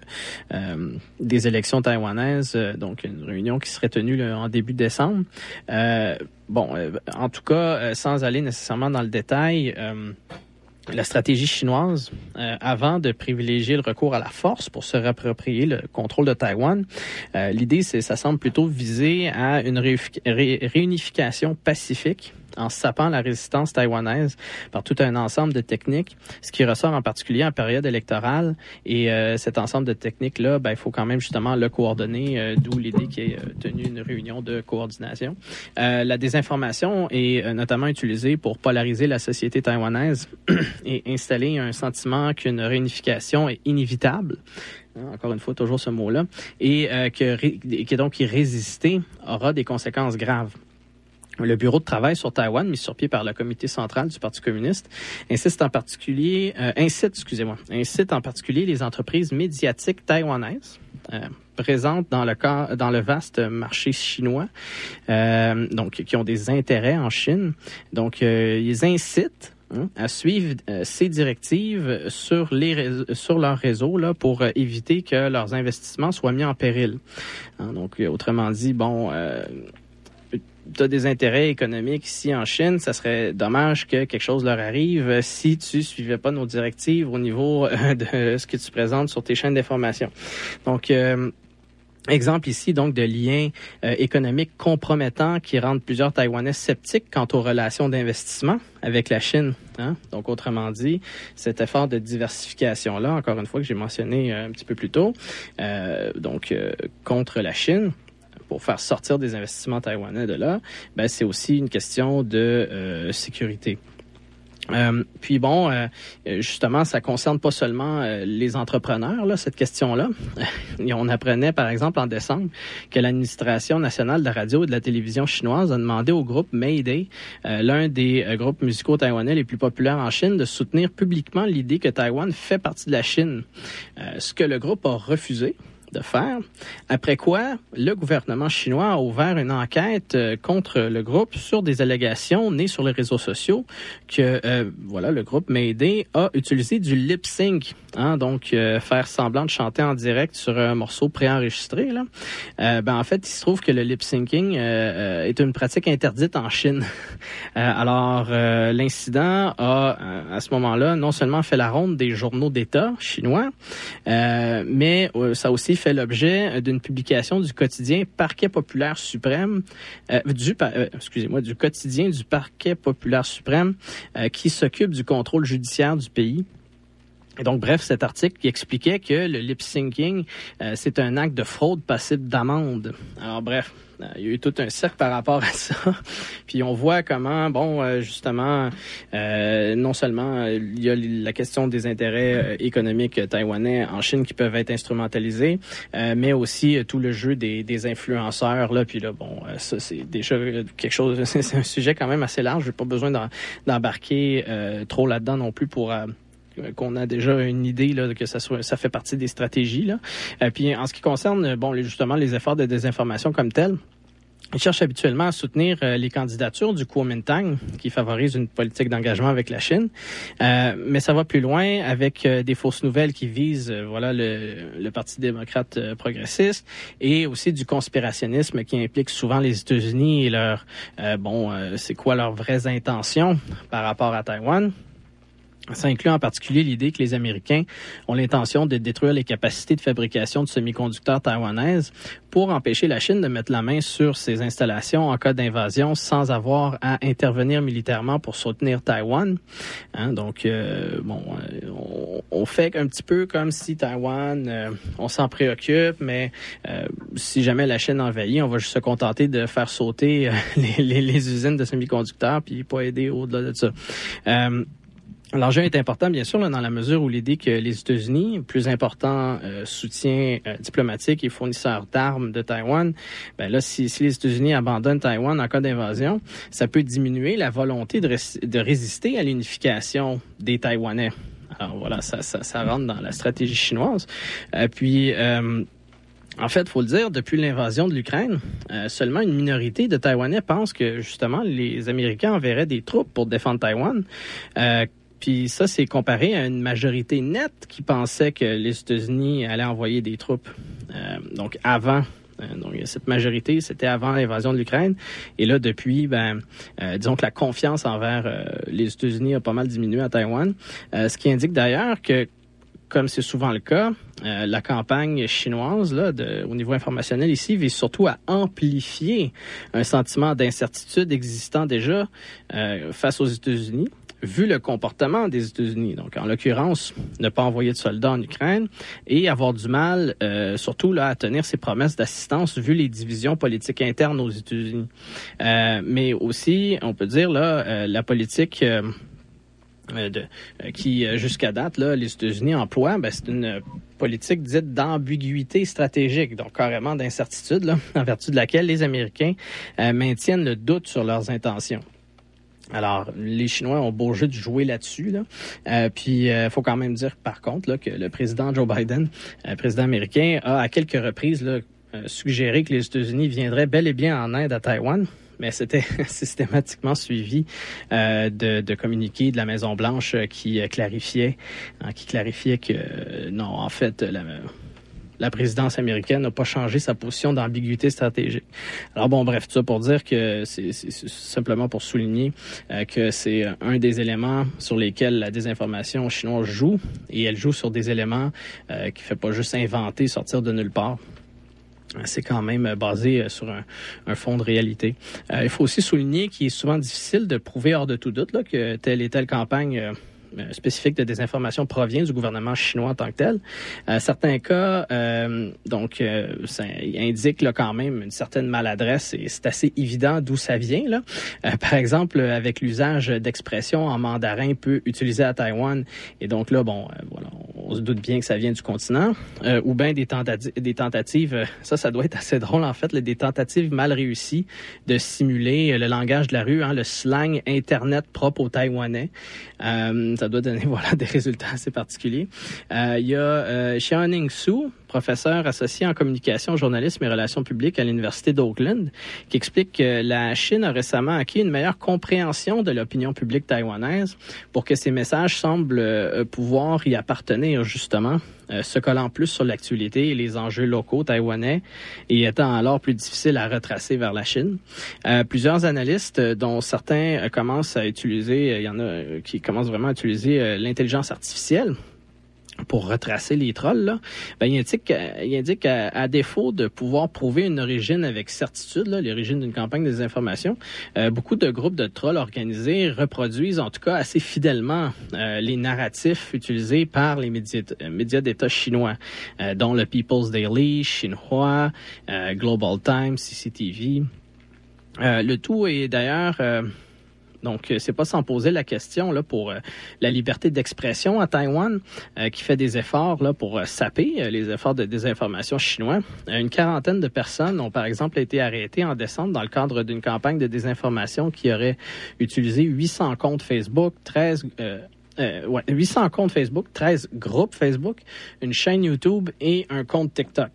euh, des élections taïwanaises, donc une réunion qui serait tenue en début décembre. Euh, bon, en tout cas, sans aller nécessairement dans le détail la stratégie chinoise, euh, avant de privilégier le recours à la force pour se réapproprier le contrôle de Taïwan, euh, l'idée, c'est, ça semble plutôt viser à une réunification pacifique en sapant la résistance taïwanaise par tout un ensemble de techniques, ce qui ressort en particulier en période électorale. Et euh, cet ensemble de techniques-là, ben, il faut quand même justement le coordonner, euh, d'où l'idée qu'il ait euh, tenu une réunion de coordination. la désinformation est notamment utilisée pour polariser la société taïwanaise et installer un sentiment qu'une réunification est inévitable hein, encore une fois, toujours ce mot-là, et que, que donc y résister aura des conséquences graves. Le bureau de travail sur Taïwan, mis sur pied par le comité central du Parti communiste, insiste en particulier, euh, incite, excusez-moi, incite en particulier les entreprises médiatiques taïwanaises euh, présentes dans le cas, dans le vaste marché chinois, euh, donc qui ont des intérêts en Chine. Donc, euh, ils incitent hein, à suivre euh, ces directives sur les sur leur réseau là pour euh, éviter que leurs investissements soient mis en péril. Hein, donc autrement dit, bon, tu as des intérêts économiques ici en Chine, ça serait dommage que quelque chose leur arrive si tu suivais pas nos directives au niveau euh, de ce que tu présentes sur tes chaînes d'information. Donc, euh, Exemple ici donc de liens euh, économiques compromettants qui rendent plusieurs Taïwanais sceptiques quant aux relations d'investissement avec la Chine. Hein? Donc autrement dit, cet effort de diversification là, encore une fois que j'ai mentionné un petit peu plus tôt, donc contre la Chine, pour faire sortir des investissements taïwanais de là, ben, c'est aussi une question de euh, sécurité. Euh, puis bon, euh, justement, ça concerne pas seulement les entrepreneurs, cette question-là. on apprenait, par exemple, en décembre, que l'administration nationale de la radio et de la télévision chinoise a demandé au groupe Mayday, l'un des groupes musicaux taïwanais les plus populaires en Chine, de soutenir publiquement l'idée que Taïwan fait partie de la Chine. ce que le groupe a refusé de faire. Après quoi, le gouvernement chinois a ouvert une enquête euh, contre le groupe sur des allégations nées sur les réseaux sociaux que euh, voilà le groupe Mayday a utilisé du lip sync, hein, donc euh, faire semblant de chanter en direct sur un morceau préenregistré. Ben en fait, il se trouve que le lip syncing est une pratique interdite en Chine. alors l'incident a à ce moment-là non seulement fait la ronde des journaux d'État chinois, mais ça a aussi fait l'objet d'une publication du quotidien Parquet populaire suprême, euh, du euh, excusez-moi, du quotidien du Parquet populaire suprême euh, qui s'occupe du contrôle judiciaire du pays. Et donc, bref, cet article qui expliquait que le lip syncing, euh, c'est un acte de fraude passible d'amende. Alors, bref, euh, il y a eu tout un cercle par rapport à ça. Puis on voit comment, bon, euh, justement, non seulement il y a la question des intérêts économiques taïwanais en Chine qui peuvent être instrumentalisés, mais aussi tout le jeu des, des influenceurs. Là, puis là, bon, ça c'est déjà quelque chose. C'est un sujet quand même assez large. J'ai pas besoin d'embarquer trop là-dedans non plus pour qu'on a déjà une idée là, que ça, soit, ça fait partie des stratégies. Là. Euh, puis en ce qui concerne bon, justement les efforts de désinformation comme tels, ils cherchent habituellement à soutenir euh, les candidatures du Kuomintang, qui favorise une politique d'engagement avec la Chine. Euh, mais ça va plus loin avec euh, des fausses nouvelles qui visent voilà le, le, Parti démocrate progressiste et aussi du conspirationnisme qui implique souvent les États-Unis et leur bon c'est quoi leurs vraies intentions par rapport à Taïwan. Ça inclut en particulier l'idée que les Américains ont l'intention de détruire les capacités de fabrication de semi-conducteurs taïwanaises pour empêcher la Chine de mettre la main sur ces installations en cas d'invasion sans avoir à intervenir militairement pour soutenir Taïwan. Hein, donc, euh, bon, euh, on, fait un petit peu comme si Taïwan, euh, on s'en préoccupe, mais euh, si jamais la Chine envahit, on va juste se contenter de faire sauter les, les, les usines de semi-conducteurs puis pas aider au-delà de ça. L'enjeu est important, bien sûr, là, dans la mesure où l'idée que les États-Unis, plus important euh, soutien euh, diplomatique et fournisseur d'armes de Taïwan, ben là, si, si les États-Unis abandonnent Taïwan en cas d'invasion, ça peut diminuer la volonté de, de résister à l'unification des Taïwanais. Alors voilà, ça, ça, ça, rentre dans la stratégie chinoise. Euh, puis en fait, faut le dire, depuis l'invasion de l'Ukraine, euh, seulement une minorité de Taïwanais pense que justement les Américains enverraient des troupes pour défendre Taïwan. Euh, puis ça, c'est comparé à une majorité nette qui pensait que les États-Unis allaient envoyer des troupes. Euh, donc avant euh, cette majorité, c'était avant l'invasion de l'Ukraine. Et là, depuis, ben, euh, disons que la confiance envers les États-Unis a pas mal diminué à Taïwan. ce qui indique d'ailleurs que comme c'est souvent le cas, la campagne chinoise là, au niveau informationnel ici vise surtout à amplifier un sentiment d'incertitude existant déjà face aux États-Unis vu le comportement des États-Unis. Donc, en l'occurrence, ne pas envoyer de soldats en Ukraine et avoir du mal, euh, surtout là, à tenir ses promesses d'assistance vu les divisions politiques internes aux États-Unis. Euh, mais aussi, on peut dire là, euh, la politique de, qui, jusqu'à date, là, les États-Unis emploient, ben, c'est une politique dite d'ambiguïté stratégique, donc carrément d'incertitude, en vertu de laquelle les Américains maintiennent le doute sur leurs intentions. Alors, les Chinois ont beau jeu de jouer là-dessus. Là. Euh, puis, euh, faut quand même dire, par contre, que le président Joe Biden, euh, président américain, a à quelques reprises suggéré que les États-Unis viendraient bel et bien en aide à Taïwan mais c'était systématiquement suivi euh, de, de communiqués de la Maison Blanche qui clarifiait, hein, qui clarifiait que non, en fait, la, la présidence américaine n'a pas changé sa position d'ambiguïté stratégique. Alors bon, bref, tout ça pour dire que c'est simplement pour souligner euh, que c'est un des éléments sur lesquels la désinformation chinoise joue, et elle joue sur des éléments euh, qui fait pas juste inventer, sortir de nulle part c'est quand même basé sur un, fond de réalité. Euh, il faut aussi souligner qu'il est souvent difficile de prouver hors de tout doute là, que telle et telle campagne euh, spécifique de désinformation provient du gouvernement chinois en tant que tel. Euh, certains cas, euh, donc, euh, ça indique là, quand même une certaine maladresse et c'est assez évident d'où ça vient. Là. Euh, par exemple, avec l'usage d'expressions en mandarin peu utilisées à Taïwan. Et donc là, bon, euh, voilà, on se doute bien que ça vient du continent. Euh, ou bien des, tentatives, ça, ça doit être assez drôle en fait, là, des tentatives mal réussies de simuler le langage de la rue, hein, le slang Internet propre aux Taïwanais. Euh, ça doit donner voilà des résultats assez particuliers. Euh, il y a euh, Su, professeur associé en communication, journalisme et relations publiques à l'Université d'Oakland, qui explique que la Chine a récemment acquis une meilleure compréhension de l'opinion publique taïwanaise pour que ces messages semblent euh, pouvoir y appartenir justement, euh, se collant plus sur l'actualité et les enjeux locaux taïwanais et étant alors plus difficile à retracer vers la Chine. Euh, plusieurs analystes, dont certains commencent à utiliser, il y en a qui commencent vraiment à utiliser l'intelligence artificielle pour retracer les trolls, là, ben, il indique, il indique à, à, défaut de pouvoir prouver une origine avec certitude, l'origine d'une campagne des informations, euh, beaucoup de groupes de trolls organisés reproduisent en tout cas assez fidèlement euh, les narratifs utilisés par les médias, d'État chinois, euh, dont le People's Daily, Xinhua, Global Times, CCTV. le tout est d'ailleurs donc, c'est pas sans poser la question pour euh, la liberté d'expression à Taïwan, euh, qui fait des efforts pour euh, saper les efforts de désinformation chinois. Une quarantaine de personnes ont par exemple été arrêtées en décembre dans le cadre d'une campagne de désinformation qui aurait utilisé 800 comptes Facebook, 13 euh, ouais, 800 comptes Facebook, 13 groupes Facebook, une chaîne YouTube et un compte TikTok.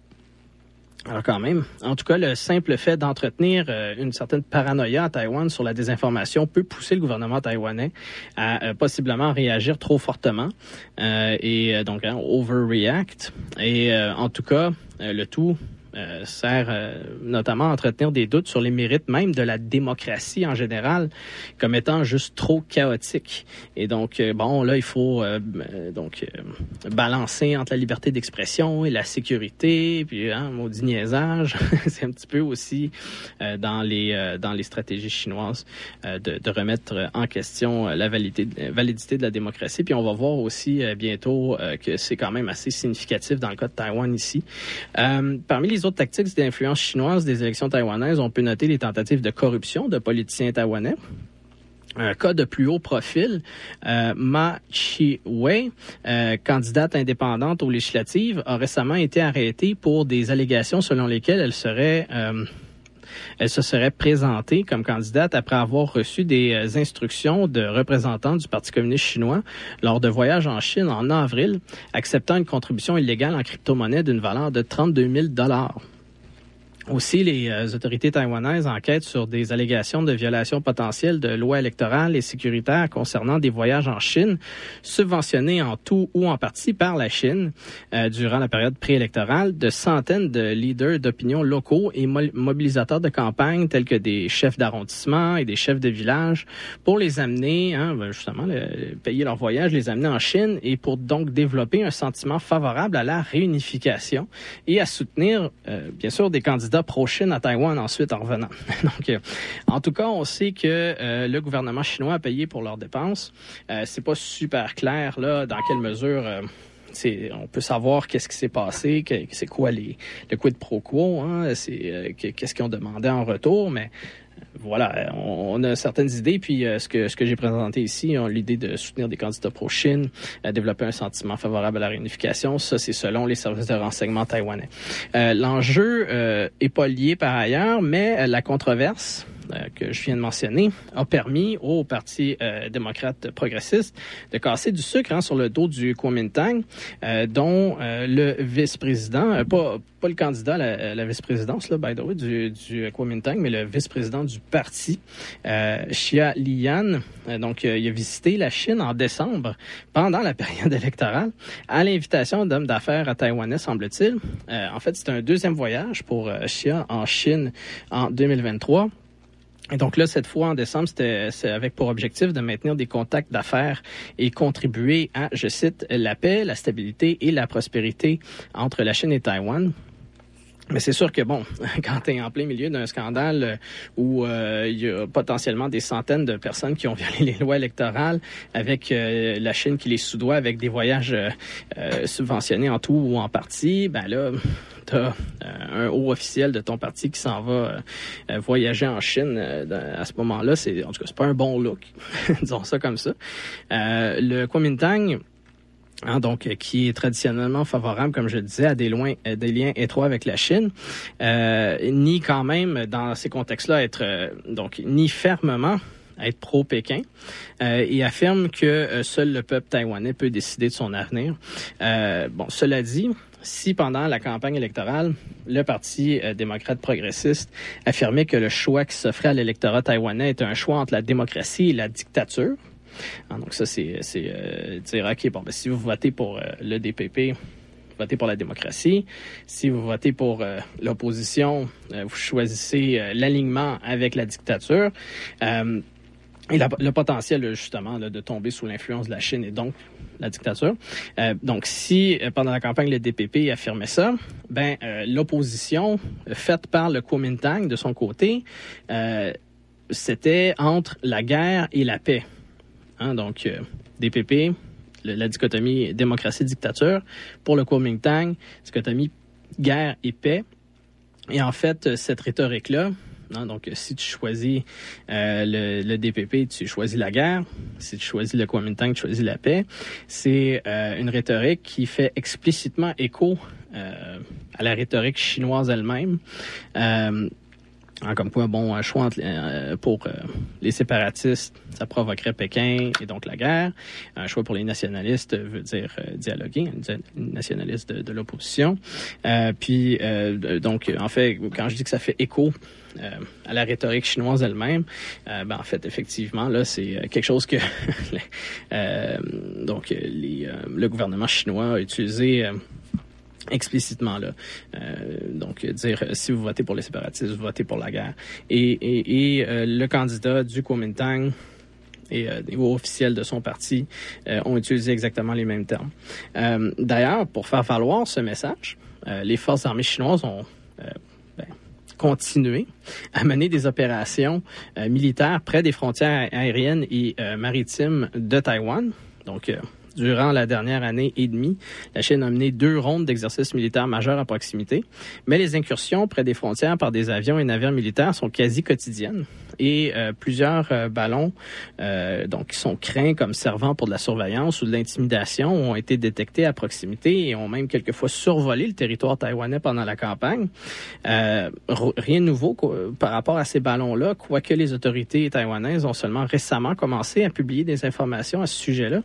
Alors quand même, en tout cas, le simple fait d'entretenir euh, une certaine paranoïa à Taïwan sur la désinformation peut pousser le gouvernement taïwanais à euh, possiblement réagir trop fortement euh, et donc hein, overreact. Et en tout cas, le tout euh, sert euh, notamment à entretenir des doutes sur les mérites même de la démocratie en général comme étant juste trop chaotique. Et donc, euh, bon, là, il faut euh, euh, donc balancer entre la liberté d'expression et la sécurité, puis hein, maudit niaisage. C'est un petit peu aussi dans les dans les stratégies chinoises de, de remettre en question la validité, validité de la démocratie. Puis on va voir aussi bientôt que c'est quand même assez significatif dans le cas de Taïwan ici. Parmi les autres tactiques d'influence chinoise des élections taïwanaises, on peut noter les tentatives de corruption de politiciens taïwanais. Un cas de plus haut profil, euh, Ma Chi-wei, euh, candidate indépendante aux législatives, a récemment été arrêtée pour des allégations selon lesquelles elle serait euh, elle se serait présentée comme candidate après avoir reçu des euh, instructions de représentants du Parti communiste chinois lors de voyages en Chine en avril, acceptant une contribution illégale en crypto-monnaie d'une valeur de 32 000 dollars. Aussi, les euh, autorités taïwanaises enquêtent sur des allégations de violation potentielle de lois électorales et sécuritaires concernant des voyages en Chine, subventionnés en tout ou en partie par la Chine euh, durant la période préélectorale. De centaines de leaders d'opinion locaux et mo- mobilisateurs de campagne tels que des chefs d'arrondissement et des chefs de village pour les amener, hein, ben, justement, payer leur voyage, les amener en Chine et pour donc développer un sentiment favorable à la réunification et à soutenir, euh, bien sûr, des candidats pro-Chine à Taïwan ensuite en revenant. Donc, euh, en tout cas, on sait que euh, le gouvernement chinois a payé pour leurs dépenses. Euh, c'est pas super clair là dans quelle mesure. on peut savoir qu'est-ce qui s'est passé, c'est quoi les, le quid pro quo, hein, c'est que- qu'est-ce qu'ils ont demandé en retour, mais voilà, on, a certaines idées. Puis euh, ce que ce que j'ai présenté ici, a l'idée de soutenir des candidats pro-Chine, euh, développer un sentiment favorable à la réunification. Ça, c'est selon les services de renseignement taïwanais. Euh, L'enjeu est pas lié par ailleurs, mais la controverse que je viens de mentionner a permis au Parti euh, démocrate progressiste de casser du sucre hein, sur le dos du Kuomintang, euh, dont euh, le vice-président, euh, pas, pas le candidat à la, vice-présidence, là, by the way, du, Kuomintang, mais le vice-président du parti, euh, Xia. Euh, donc, euh, il a visité la Chine en décembre, pendant la période électorale, à l'invitation d'hommes d'affaires à taïwanais, semble-t-il. Euh, en fait, c'est un deuxième voyage pour euh, Xia en Chine en 2023. Et donc là, cette fois, en décembre, c'était avec pour objectif de maintenir des contacts d'affaires et contribuer à, je cite, la paix, la stabilité et la prospérité entre la Chine et Taïwan. Mais c'est sûr que, bon, quand tu es en plein milieu d'un scandale euh, où euh, il y a potentiellement des centaines de personnes qui ont violé les lois électorales, avec euh, la Chine qui les soudoie avec des voyages euh, euh, subventionnés en tout ou en partie, ben là, tu as un haut officiel de ton parti qui s'en va euh, euh, voyager en Chine euh, à ce moment-là. C'est, en tout cas, c'est pas un bon look, disons ça comme ça. Euh, le Kuomintang, Hein, donc euh, qui est traditionnellement favorable, comme je le disais, à euh, des liens étroits avec la Chine, euh, ni quand même dans ces contextes-là être euh, donc ni fermement être pro-Pékin euh, et affirme que seul le peuple taïwanais peut décider de son avenir. Bon, cela dit, si pendant la campagne électorale, le Parti démocrate progressiste affirmait que le choix qui s'offrait à l'électorat taïwanais était un choix entre la démocratie et la dictature, ah, donc ça, c'est euh, dire, OK, bon, ben, si vous votez pour euh, le DPP, vous votez pour la démocratie. Si vous votez pour euh, l'opposition, vous choisissez l'alignement avec la dictature. Et le potentiel, justement, de tomber sous l'influence de la Chine et donc la dictature. Donc, si pendant la campagne le DPP affirmait ça, ben l'opposition faite par le Kuomintang de son côté, c'était entre la guerre et la paix. Hein, donc, euh, DPP, la dichotomie démocratie-dictature. Pour le Kuomintang, dichotomie guerre et paix. Et en fait, cette rhétorique-là, hein, donc si tu choisis euh, le, DPP, tu choisis la guerre. Si tu choisis le Kuomintang, tu choisis la paix. C'est euh, une rhétorique qui fait explicitement écho à la rhétorique chinoise elle-même. Hein, comme quoi, bon, un choix entre, euh, pour euh, les séparatistes, ça provoquerait Pékin et donc la guerre. Un choix pour les nationalistes veut dire euh, dialoguer, un di- nationaliste de, de l'opposition. Puis, donc, en fait, quand je dis que ça fait écho à la rhétorique chinoise elle-même, ben, en fait, effectivement, là, c'est quelque chose que donc le gouvernement chinois a utilisé. Explicitement là. Euh, donc dire euh, si vous votez pour les séparatistes, vous votez pour la guerre. Et, et, et euh, le candidat du Kuomintang et euh, niveau officiel de son parti euh, ont utilisé exactement les mêmes termes. Euh, D'ailleurs, pour faire valoir ce message, les forces armées chinoises ont ben, continué à mener des opérations militaires près des frontières aériennes et maritimes de Taïwan. Donc, Durant la dernière année et demie, la Chine a mené deux rondes d'exercices militaires majeurs à proximité, mais les incursions près des frontières par des avions et navires militaires sont quasi quotidiennes et euh, plusieurs euh, ballons euh, donc qui sont craints comme servant pour de la surveillance ou de l'intimidation ont été détectés à proximité et ont même quelquefois survolé le territoire taïwanais pendant la campagne. Euh, rien de nouveau par rapport à ces ballons-là, quoique les autorités taïwanaises ont seulement récemment commencé à publier des informations à ce sujet-là.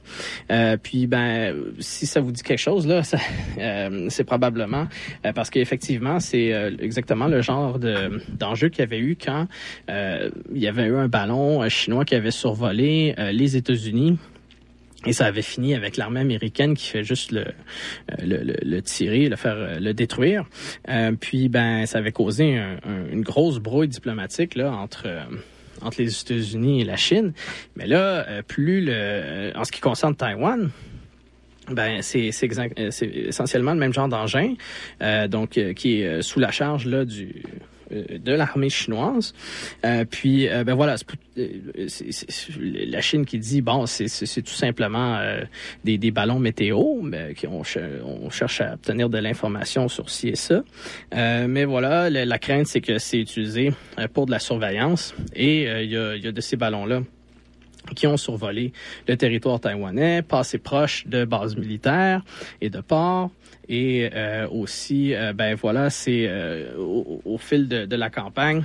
Euh, puis, ben, si ça vous dit quelque chose, là, c'est probablement parce qu'effectivement, c'est exactement le genre de, d'enjeu qu'il y avait eu quand il y avait eu un ballon euh, chinois qui avait survolé euh, les États-Unis. Et ça avait fini avec l'armée américaine qui fait juste le, le, le, tirer, le faire, le détruire. Euh, puis ben, ça avait causé un, un, une grosse brouille diplomatique là entre entre les États-Unis et la Chine. Mais là, plus le, en ce qui concerne Taïwan, ben c'est c'est essentiellement le même genre d'engin, euh, donc euh, qui est sous la charge là du de l'armée chinoise. Euh, puis, euh, ben voilà, c'est, la Chine qui dit, bon, c'est, tout simplement euh, des, ballons météo, mais qui on, cherche à obtenir de l'information sur ci et ça. Euh, mais voilà, la, la crainte, c'est que c'est utilisé pour de la surveillance. Et il y a, y, a, de ces ballons-là qui ont survolé le territoire taïwanais, passé proche de bases militaires et de ports. Et euh, aussi, euh, ben voilà, c'est euh, au, au, fil de, de, la campagne,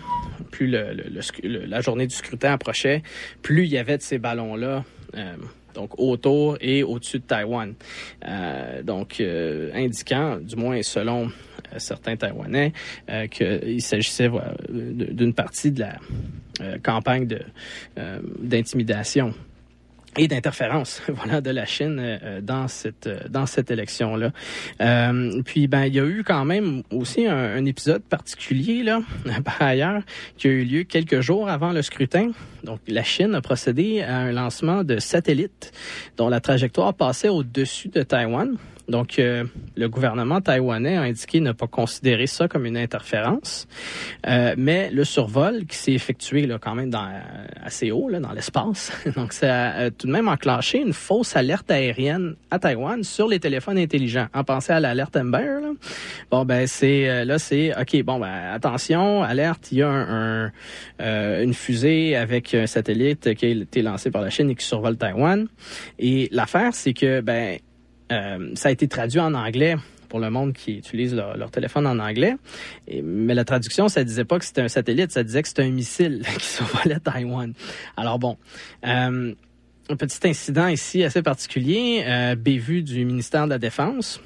plus le, le, le, la journée du scrutin approchait, plus il y avait de ces ballons-là. donc autour et au-dessus de Taïwan. donc indiquant, du moins selon certains Taïwanais, qu'il s'agissait d'une partie de la campagne d'intimidation et d'interférence voilà de la Chine euh, dans cette euh, dans cette élection là euh, puis ben il y a eu quand même aussi un, un, épisode particulier là par ailleurs qui a eu lieu quelques jours avant le scrutin. Donc la Chine a procédé à un lancement de satellites dont la trajectoire passait au-dessus de Taïwan donc, euh, le gouvernement taïwanais a indiqué ne pas considérer ça comme une interférence, euh, mais le survol qui s'est effectué là, quand même dans, assez haut, là, dans l'espace, donc ça a tout de même enclenché une fausse alerte aérienne à Taïwan sur les téléphones intelligents. En pensant à l'alerte Amber, là. bon ben c'est euh, là c'est ok bon ben attention alerte, il y a un, un, euh, une fusée avec un satellite qui a été lancé par la Chine et qui survole Taïwan. Et l'affaire c'est que ben euh, ça a été traduit en anglais pour le monde qui utilise leur, téléphone en anglais. Mais la traduction, ça disait pas que c'était un satellite, ça disait que c'était un missile qui survolait Taïwan. Alors bon, euh, un petit incident ici assez particulier, euh, bévu du ministère de la Défense.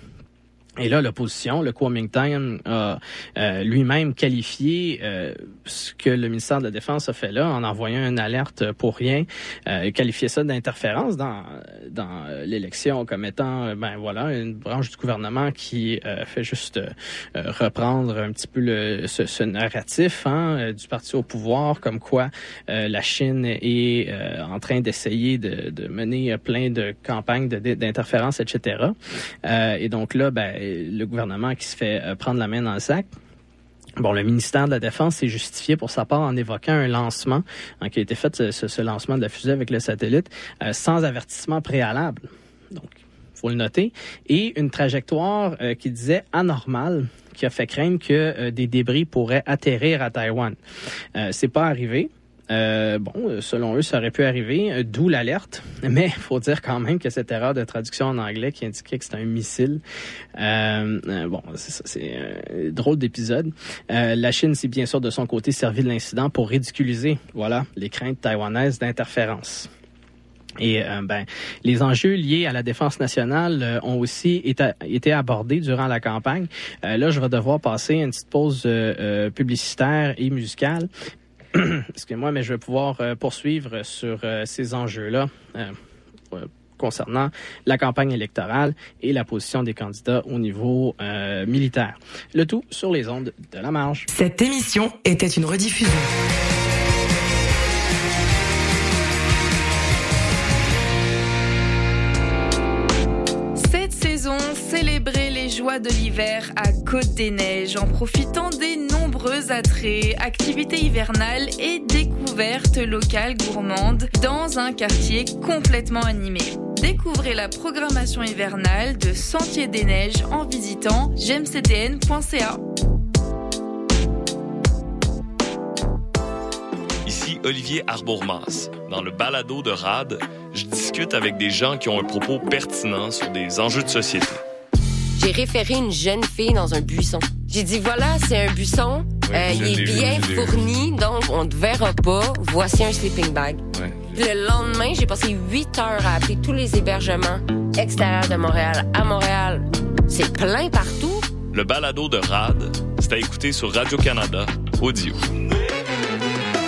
Et là, l'opposition, le Kuomintang, a euh, lui-même qualifié euh, ce que le ministère de la Défense a fait là en envoyant une alerte pour rien, euh, qualifié ça d'interférence dans dans l'élection comme étant, ben voilà, une branche du gouvernement qui euh, fait juste euh, reprendre un petit peu le, ce, ce narratif hein, du parti au pouvoir, comme quoi euh, la Chine est en train d'essayer de, de, mener plein de campagnes d'interférence, etc. et donc là, ben le gouvernement qui se fait prendre la main dans le sac. Bon, le ministère de la Défense s'est justifié pour sa part en évoquant un lancement hein, qui a été fait, ce, ce, lancement de la fusée avec le satellite, euh, sans avertissement préalable. Donc, faut le noter. Et une trajectoire euh, qui disait anormale, qui a fait craindre que euh, des débris pourraient atterrir à Taïwan. C'est pas arrivé. Euh, bon, selon eux, ça aurait pu arriver, d'où l'alerte. Mais il faut dire quand même que cette erreur de traduction en anglais qui indiquait que c'était un missile, euh, bon, c'est un drôle d'épisode. Euh, la Chine s'est bien sûr de son côté servi de l'incident pour ridiculiser, voilà, les craintes taïwanaises d'interférence. Et euh, ben, les enjeux liés à la défense nationale euh, ont aussi été, été, abordés durant la campagne. Euh, là, je vais devoir passer une petite pause publicitaire et musicale. Excusez-moi, mais je vais pouvoir euh, poursuivre sur euh, ces enjeux-là. Euh, concernant la campagne électorale et la position des candidats au niveau militaire. Le tout sur les ondes de la marge. Cette émission était une rediffusion. De l'hiver à Côte des Neiges en profitant des nombreux attraits, activités hivernales et découvertes locales gourmandes dans un quartier complètement animé. Découvrez la programmation hivernale de Sentier des Neiges en visitant gemcdn.ca. Ici Olivier Arbourmas. Dans le balado de RAD, je discute avec des gens qui ont un propos pertinent sur des enjeux de société. J'ai référé une jeune fille dans un buisson. J'ai dit voilà, c'est un buisson, Oui, euh, il est bien vu. fourni, donc on te verra pas. Voici un sleeping bag. Ouais. Le lendemain, j'ai passé huit heures à appeler tous les hébergements extérieurs de Montréal à Montréal. C'est plein partout. Le balado de RAD, c'est à écouter sur Radio-Canada, audio.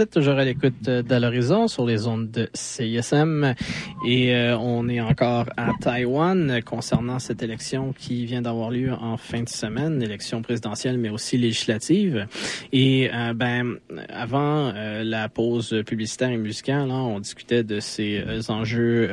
Vous êtes toujours à l'écoute d'À l'horizon sur les ondes de CISM et euh, on est encore à Taïwan concernant cette élection qui vient d'avoir lieu en fin de semaine, élection présidentielle mais aussi législative. Et euh, ben avant euh, la pause publicitaire et musicale, hein, on discutait de ces euh, enjeux.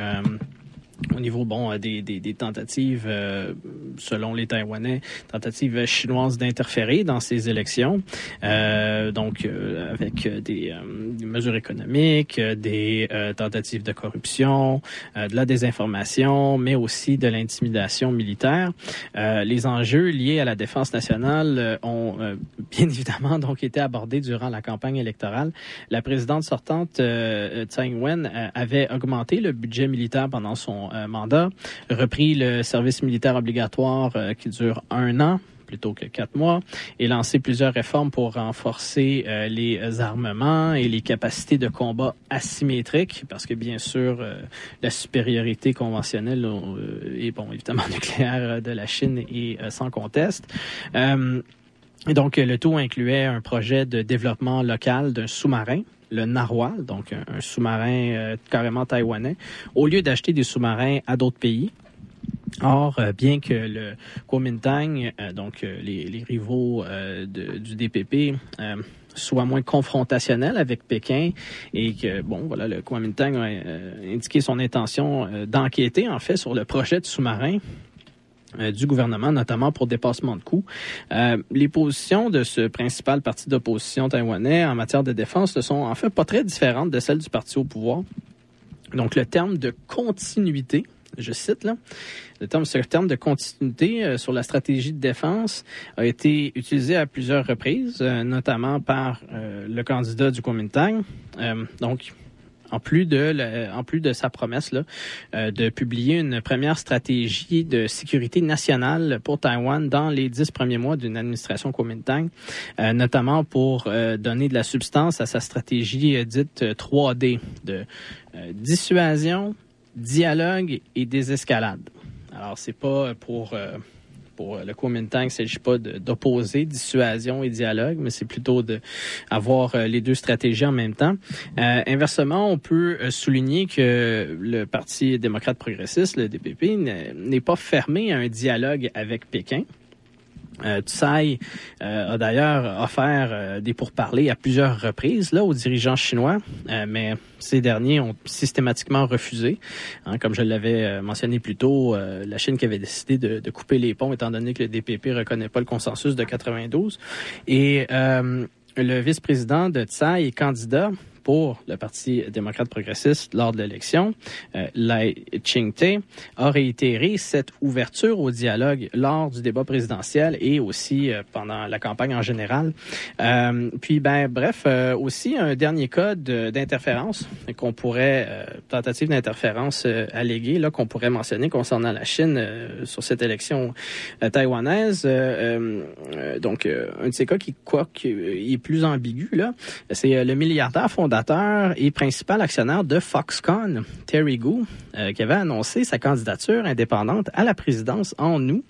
Au niveau bon euh, des, des, des tentatives, euh, selon les Taïwanais, tentatives chinoises d'interférer dans ces élections, euh, donc euh, avec des, euh, des mesures économiques, euh, des tentatives de corruption, de la désinformation, mais aussi de l'intimidation militaire. Les enjeux liés à la défense nationale ont bien évidemment donc été abordés durant la campagne électorale. La présidente sortante Tsai Ing-wen avait augmenté le budget militaire pendant son euh, mandat, repris le service militaire obligatoire euh, qui dure un an plutôt que quatre mois, et lancé plusieurs réformes pour renforcer euh, les armements et les capacités de combat asymétriques, parce que bien sûr, la supériorité conventionnelle et bon, évidemment nucléaire de la Chine est sans conteste. Et donc, le tout incluait un projet de développement local d'un sous-marin le Narwhal, donc un, sous-marin euh, carrément taïwanais, au lieu d'acheter des sous-marins à d'autres pays. Or, euh, bien que le Kuomintang, euh, donc les, rivaux du DPP, soient moins confrontationnels avec Pékin et que, bon, voilà, le Kuomintang a indiqué son intention d'enquêter, en fait, sur le projet de sous-marin euh, du gouvernement, notamment pour dépassement de coûts. Euh, les positions de ce principal parti d'opposition taïwanais en matière de défense ne sont en fait pas très différentes de celles du parti au pouvoir. Donc le terme de continuité, je cite là, le terme, ce terme de continuité euh, sur la stratégie de défense a été utilisé à plusieurs reprises, notamment par le candidat du Kuomintang. Donc en plus de en plus de sa promesse là, euh, de publier une première stratégie de sécurité nationale pour Taïwan dans les dix premiers mois d'une administration Kuomintang, euh, notamment pour euh, donner de la substance à sa stratégie euh, dite euh, 3D de dissuasion, dialogue et désescalade. Alors c'est pas pour pour le Kuomintang, il ne s'agit pas d'opposer dissuasion et dialogue, mais c'est plutôt de avoir euh, les deux stratégies en même temps. Euh, inversement, on peut euh, souligner que le Parti démocrate progressiste, le DPP, n'est pas fermé à un dialogue avec Pékin. Euh, Tsai euh, a d'ailleurs offert euh, des pourparlers à plusieurs reprises là aux dirigeants chinois, euh, mais ces derniers ont systématiquement refusé. Hein, comme je l'avais euh, mentionné plus tôt, la Chine qui avait décidé de, de couper les ponts étant donné que le DPP reconnaît pas le consensus de 92. Et le vice-président de Tsai est candidat pour le Parti démocrate progressiste lors de l'élection, euh, Lai Ching-te, a réitéré cette ouverture au dialogue lors du débat présidentiel et aussi euh, pendant la campagne en général. Euh, puis, ben, bref, euh, aussi un dernier cas d'interférence qu'on pourrait, euh, tentative d'interférence euh, alléguée, là, qu'on pourrait mentionner concernant la Chine sur cette élection taïwanaise. Donc, un de ces cas qui, quoi, qui est plus ambigu, là, c'est le milliardaire fondateur et principal actionnaire de Foxconn, Terry Gou, euh, qui avait annoncé sa candidature indépendante à la présidence en août.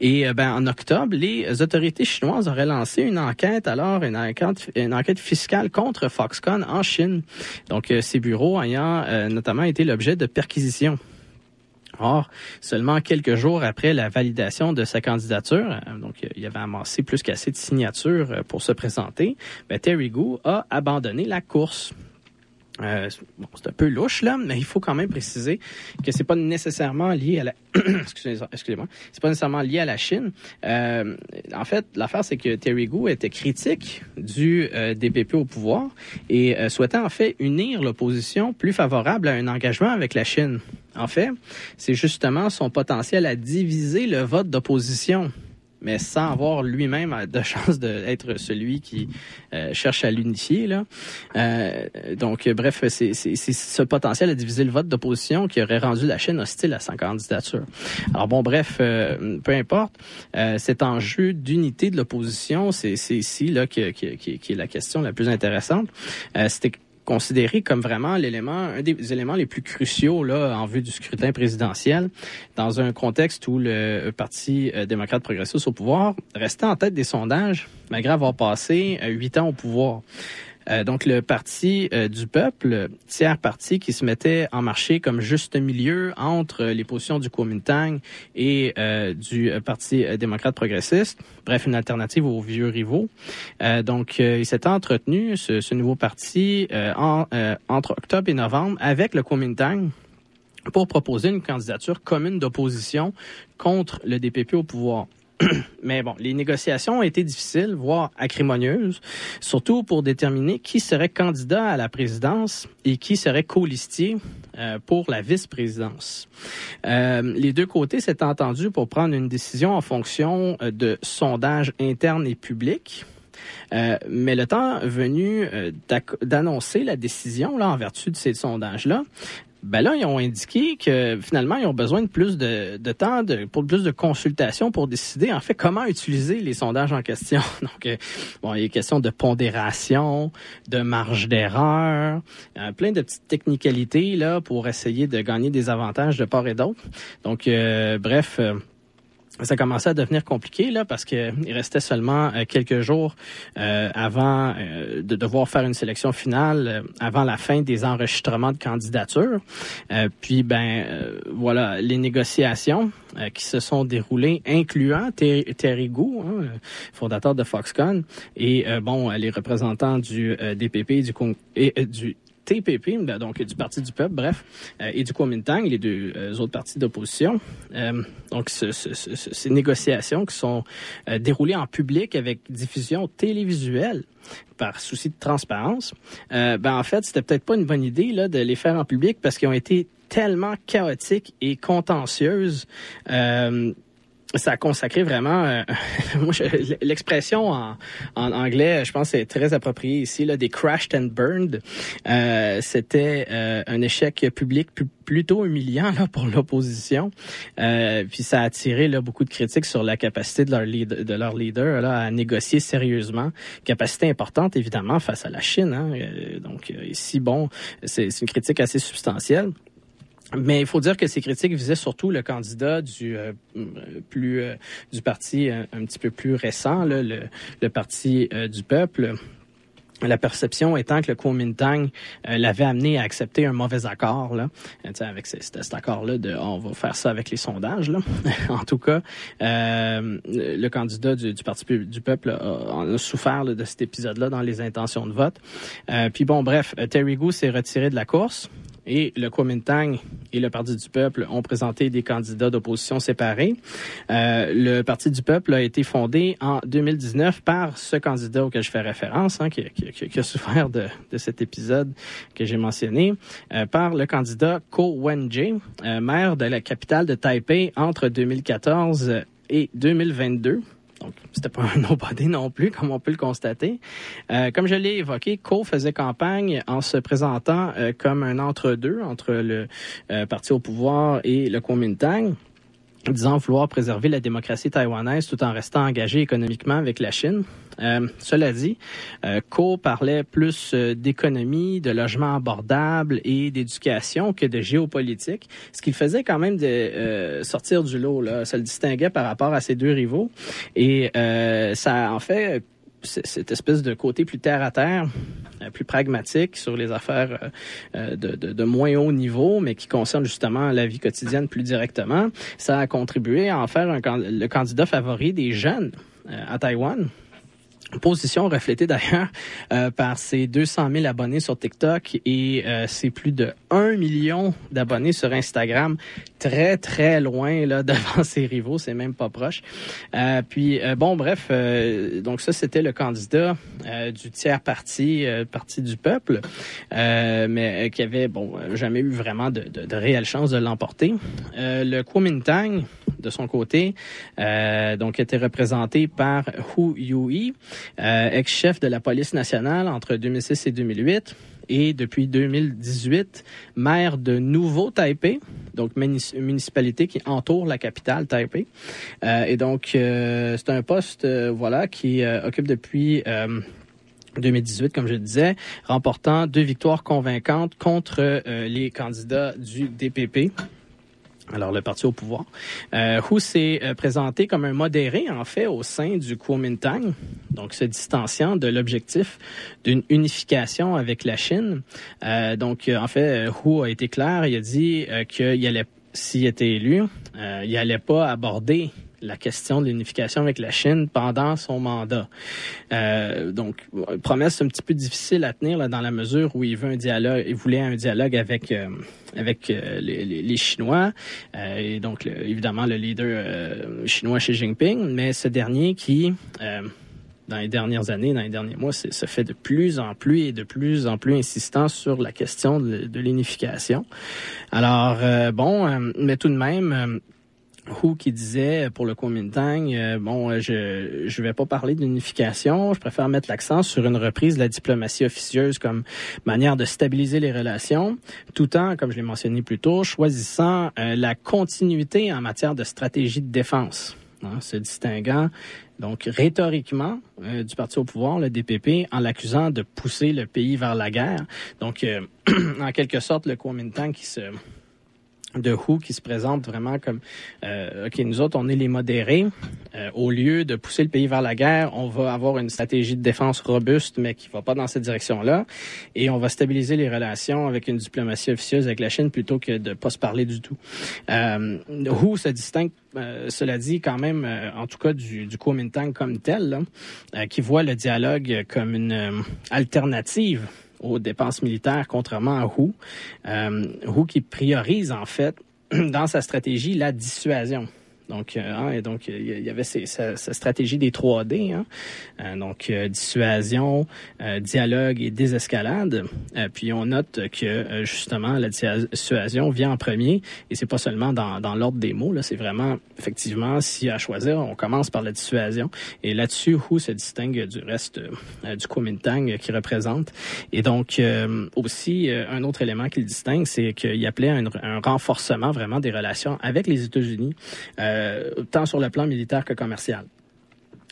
Et euh, ben, en octobre, les autorités chinoises auraient lancé une enquête, alors une enquête, fiscale contre Foxconn en Chine. Donc, euh, ces bureaux ayant euh, notamment été l'objet de perquisitions. Or, seulement quelques jours après la validation de sa candidature, euh, donc il avait amassé plus qu'assez de signatures euh, pour se présenter, ben, Terry Gou a abandonné la course. Euh, bon, c'est un peu louche là, mais il faut quand même préciser que c'est pas nécessairement lié à la excusez- excusez-moi, c'est pas nécessairement lié à la Chine. Euh, en fait, l'affaire c'est que Terry Gou était critique du euh, DPP au pouvoir et euh, souhaitait en fait unir l'opposition plus favorable à un engagement avec la Chine. En fait, c'est justement son potentiel à diviser le vote d'opposition mais sans avoir lui-même de chance d'être celui qui euh, cherche à l'unifier. Là. Euh, donc, bref, c'est ce potentiel à diviser le vote d'opposition qui aurait rendu la Chine hostile à sa candidature. Alors bon, bref, euh, peu importe, euh, cet enjeu d'unité de l'opposition, c'est ici là que- qui qui est la question la plus intéressante. Euh, C'était considéré comme vraiment l'élément, un des éléments les plus cruciaux là en vue du scrutin présidentiel, dans un contexte où le Parti euh, démocrate progressiste au pouvoir restait en tête des sondages, malgré avoir passé euh, huit ans au pouvoir. Euh, donc le parti euh, du peuple, tiers parti qui se mettait en marché comme juste milieu entre les positions du Kuomintang et euh, du Parti démocrate progressiste, bref une alternative aux vieux rivaux. Donc il s'était entretenu ce, nouveau parti en, entre octobre et novembre avec le Kuomintang pour proposer une candidature commune d'opposition contre le DPP au pouvoir. Mais bon, les négociations ont été difficiles, voire acrimonieuses, surtout pour déterminer qui serait candidat à la présidence et qui serait colistier euh, pour la vice-présidence. Euh, les deux côtés s'étaient entendus pour prendre une décision en fonction euh, de sondages internes et publics. Euh, mais le temps venu d'annoncer la décision là en vertu de ces sondages-là, ben là, ils ont indiqué que finalement, ils ont besoin de plus de, temps, pour plus de consultations pour décider en fait comment utiliser les sondages en question. Donc, euh, bon, il est question de pondération, de marge d'erreur, euh, plein de petites technicalités là pour essayer de gagner des avantages de part et d'autre. Donc, euh, bref. Euh, ça commençait à devenir compliqué là parce que il restait seulement euh, quelques jours euh, avant euh, de devoir faire une sélection finale euh, avant la fin des enregistrements de candidature. Euh, puis ben euh, voilà les négociations euh, qui se sont déroulées incluant Ter- Terry Gou, hein, fondateur de Foxconn et euh, bon les représentants du euh, DPP du Con- et euh, du TPP, ben, donc du Parti du Peuple, bref, euh, et du Kuomintang, les deux euh, autres partis d'opposition. Euh, donc, ce- ce- ce- ce- ces négociations qui sont déroulées en public avec diffusion télévisuelle par souci de transparence, ben en fait, c'était peut-être pas une bonne idée là de les faire en public parce qu'ils ont été tellement chaotiques et contentieuses. Ça a consacré vraiment, euh, l'expression en, en anglais, je pense, c'est très approprié ici, là, des crashed and burned. Euh, C'était euh, un échec public plutôt humiliant là, pour l'opposition. Euh, puis ça a attiré là, beaucoup de critiques sur la capacité de leur, lead- de leur leader là, à négocier sérieusement. Capacité importante, évidemment, face à la Chine. Hein. Euh, donc euh, ici, bon, c'est une critique assez substantielle. Mais il faut dire que ces critiques visaient surtout le candidat du euh, plus euh, du parti euh, un petit peu plus récent, le, parti du peuple. La perception étant que le Kuomintang l'avait amené à accepter un mauvais accord, avec ce- cet, accord-là de on va faire ça avec les sondages. En tout cas, le candidat du, Parti du peuple a, a souffert de cet épisode-là dans les intentions de vote. Puis bon, bref, Terry Gou s'est retiré de la course et le Kuomintang et le Parti du peuple ont présenté des candidats d'opposition séparés. Euh, le Parti du peuple a été fondé en 2019 par ce candidat auquel je fais référence, hein, qui, a souffert de, cet épisode que j'ai mentionné, euh, par le candidat Ko Wen-jae, euh, maire de la capitale de Taipei entre 2014 et 2022. Donc, c'était pas un nobody non plus, comme on peut le constater. Euh, comme je l'ai évoqué, Ko faisait campagne en se présentant euh, comme un entre-deux entre le euh, parti au pouvoir et le Kuomintang disant vouloir préserver la démocratie taïwanaise tout en restant engagé économiquement avec la Chine. Euh, cela dit, euh, Ko parlait plus euh, d'économie, de logement abordable et d'éducation que de géopolitique, ce qui le faisait quand même de euh, sortir du lot. Là. Ça le distinguait par rapport à ses deux rivaux. Et euh, ça en fait cette espèce de côté plus terre à terre, euh, plus pragmatique sur les affaires euh, euh, de, de, moins haut niveau, mais qui concernent justement la vie quotidienne plus directement, ça a contribué à en faire le candidat favori des jeunes à Taïwan. Position reflétée d'ailleurs euh, par ses 200 000 abonnés sur TikTok et euh, ses plus de 1 million d'abonnés sur Instagram. Très, très loin là devant ses rivaux, c'est même pas proche. Euh, puis, euh, bon, bref, euh, donc ça, c'était le candidat euh, du tiers parti, Parti du peuple, mais qui avait, bon, jamais eu vraiment de, de, de réelle chance de l'emporter. Le Kuomintang, de son côté, donc était représenté par Hu Yui, euh, ex-chef de la police nationale entre 2006 et 2008 et depuis 2018 maire de Nouveau Taipei, donc municipalité qui entoure la capitale Taipei. Euh, et donc euh, c'est un poste voilà qui occupe depuis euh, 2018, comme je le disais, remportant deux victoires convaincantes contre les candidats du DPP. Alors le parti au pouvoir. Euh, Hu s'est euh, présenté comme un modéré, en fait, au sein du Kuomintang, donc se distanciant de l'objectif d'une unification avec la Chine. Euh, donc, euh, en fait, euh, Hu a été clair, il a dit euh, qu'il allait, s'il était élu, il allait pas aborder la question de l'unification avec la Chine pendant son mandat. Euh, donc, promesse un petit peu difficile à tenir là, dans la mesure où il veut un dialogue, il voulait un dialogue avec euh, avec euh, les, les, Chinois euh, et donc évidemment le leader euh, chinois Xi Jinping, mais ce dernier qui euh, dans les dernières années, dans les derniers mois, se fait de plus en plus et de plus en plus insistant sur la question de, de l'unification. Alors, bon, mais tout de même, euh, Hu qui disait pour le Kuomintang, euh, bon, euh, je je vais pas parler d'unification, je préfère mettre l'accent sur une reprise de la diplomatie officieuse comme manière de stabiliser les relations, tout en, comme je l'ai mentionné plus tôt, choisissant euh, la continuité en matière de stratégie de défense, hein, se distinguant donc rhétoriquement euh, du parti au pouvoir, le DPP, en l'accusant de pousser le pays vers la guerre. Donc, euh, en quelque sorte, le Kuomintang qui se de Who qui se présente vraiment comme euh, ok nous autres on est les modérés. Euh, au lieu de pousser le pays vers la guerre on va avoir une stratégie de défense robuste mais qui va pas dans cette direction là et on va stabiliser les relations avec une diplomatie officieuse avec la Chine plutôt que de pas se parler du tout. Euh, Who se distingue euh, cela dit quand même en tout cas du, du Kuomintang comme tel qui voit le dialogue comme une alternative aux dépenses militaires, contrairement à Hu. Euh, qui priorise, en fait, dans sa stratégie, la dissuasion. Donc, euh, hein, et donc il y- avait ces- sa, stratégie des 3D, hein. Euh, donc euh, dissuasion, dialogue et désescalade. Puis on note que justement la dissuasion vient en premier, et c'est pas seulement dans, dans l'ordre des mots. Là, c'est vraiment effectivement si à choisir, on commence par la dissuasion. Et là-dessus, Hu se distingue du reste du Kuomintang qui représente. Et donc aussi un autre élément qui le distingue, c'est qu'il appelait un, renforcement vraiment des relations avec les États-Unis. Tant sur le plan militaire que commercial.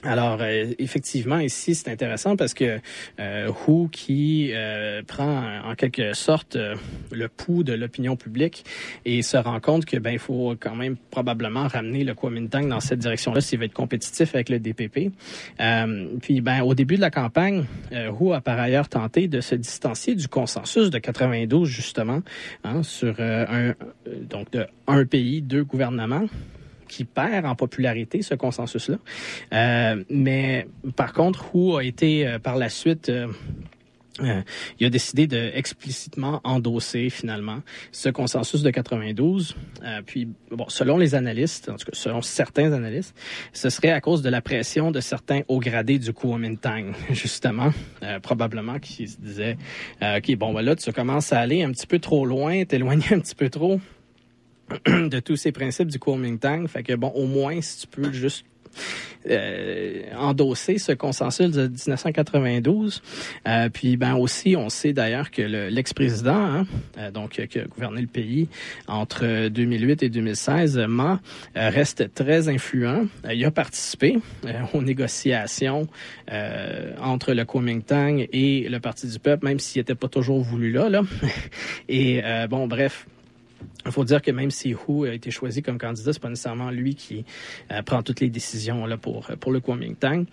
Alors, euh, effectivement, ici, c'est intéressant parce que euh, Hu, qui euh, prend en quelque sorte euh, le pouls de l'opinion publique et se rend compte que ben il faut quand même probablement ramener le Kuomintang dans cette direction-là s'il veut être compétitif avec le DPP. Euh, puis, ben au début de la campagne, euh, Hu a par ailleurs tenté de se distancier du consensus de 92 justement hein, sur euh, un euh, donc de un pays, deux gouvernements qui perd en popularité, ce consensus-là. Euh, mais par contre, Hu a été euh, par la suite... euh, euh, il a décidé de explicitement endosser finalement ce consensus de 92. Euh, puis, bon, selon les analystes, en tout cas selon certains analystes, ce serait à cause de la pression de certains hauts gradés du Kuomintang, justement, euh, probablement qui se disaient, euh, ok, bon, ben là, tu commences à aller un petit peu trop loin, t'éloigner un petit peu trop de tous ces principes du Kuomintang. Fait que bon, au moins, si tu peux juste euh, endosser ce consensus de 1992. Euh, puis ben aussi, on sait d'ailleurs que le- l'ex-président, hein, euh, donc qui a gouverné le pays entre 2008 et 2016, euh, Ma, reste très influent. Il a participé aux négociations entre le Kuomintang et le Parti du peuple, même s'il n'était pas toujours voulu là. là. et bon, bref. Il faut dire que même si Hu a été choisi comme candidat, c'est pas nécessairement lui qui euh, prend toutes les décisions là pour pour le Kuomintang.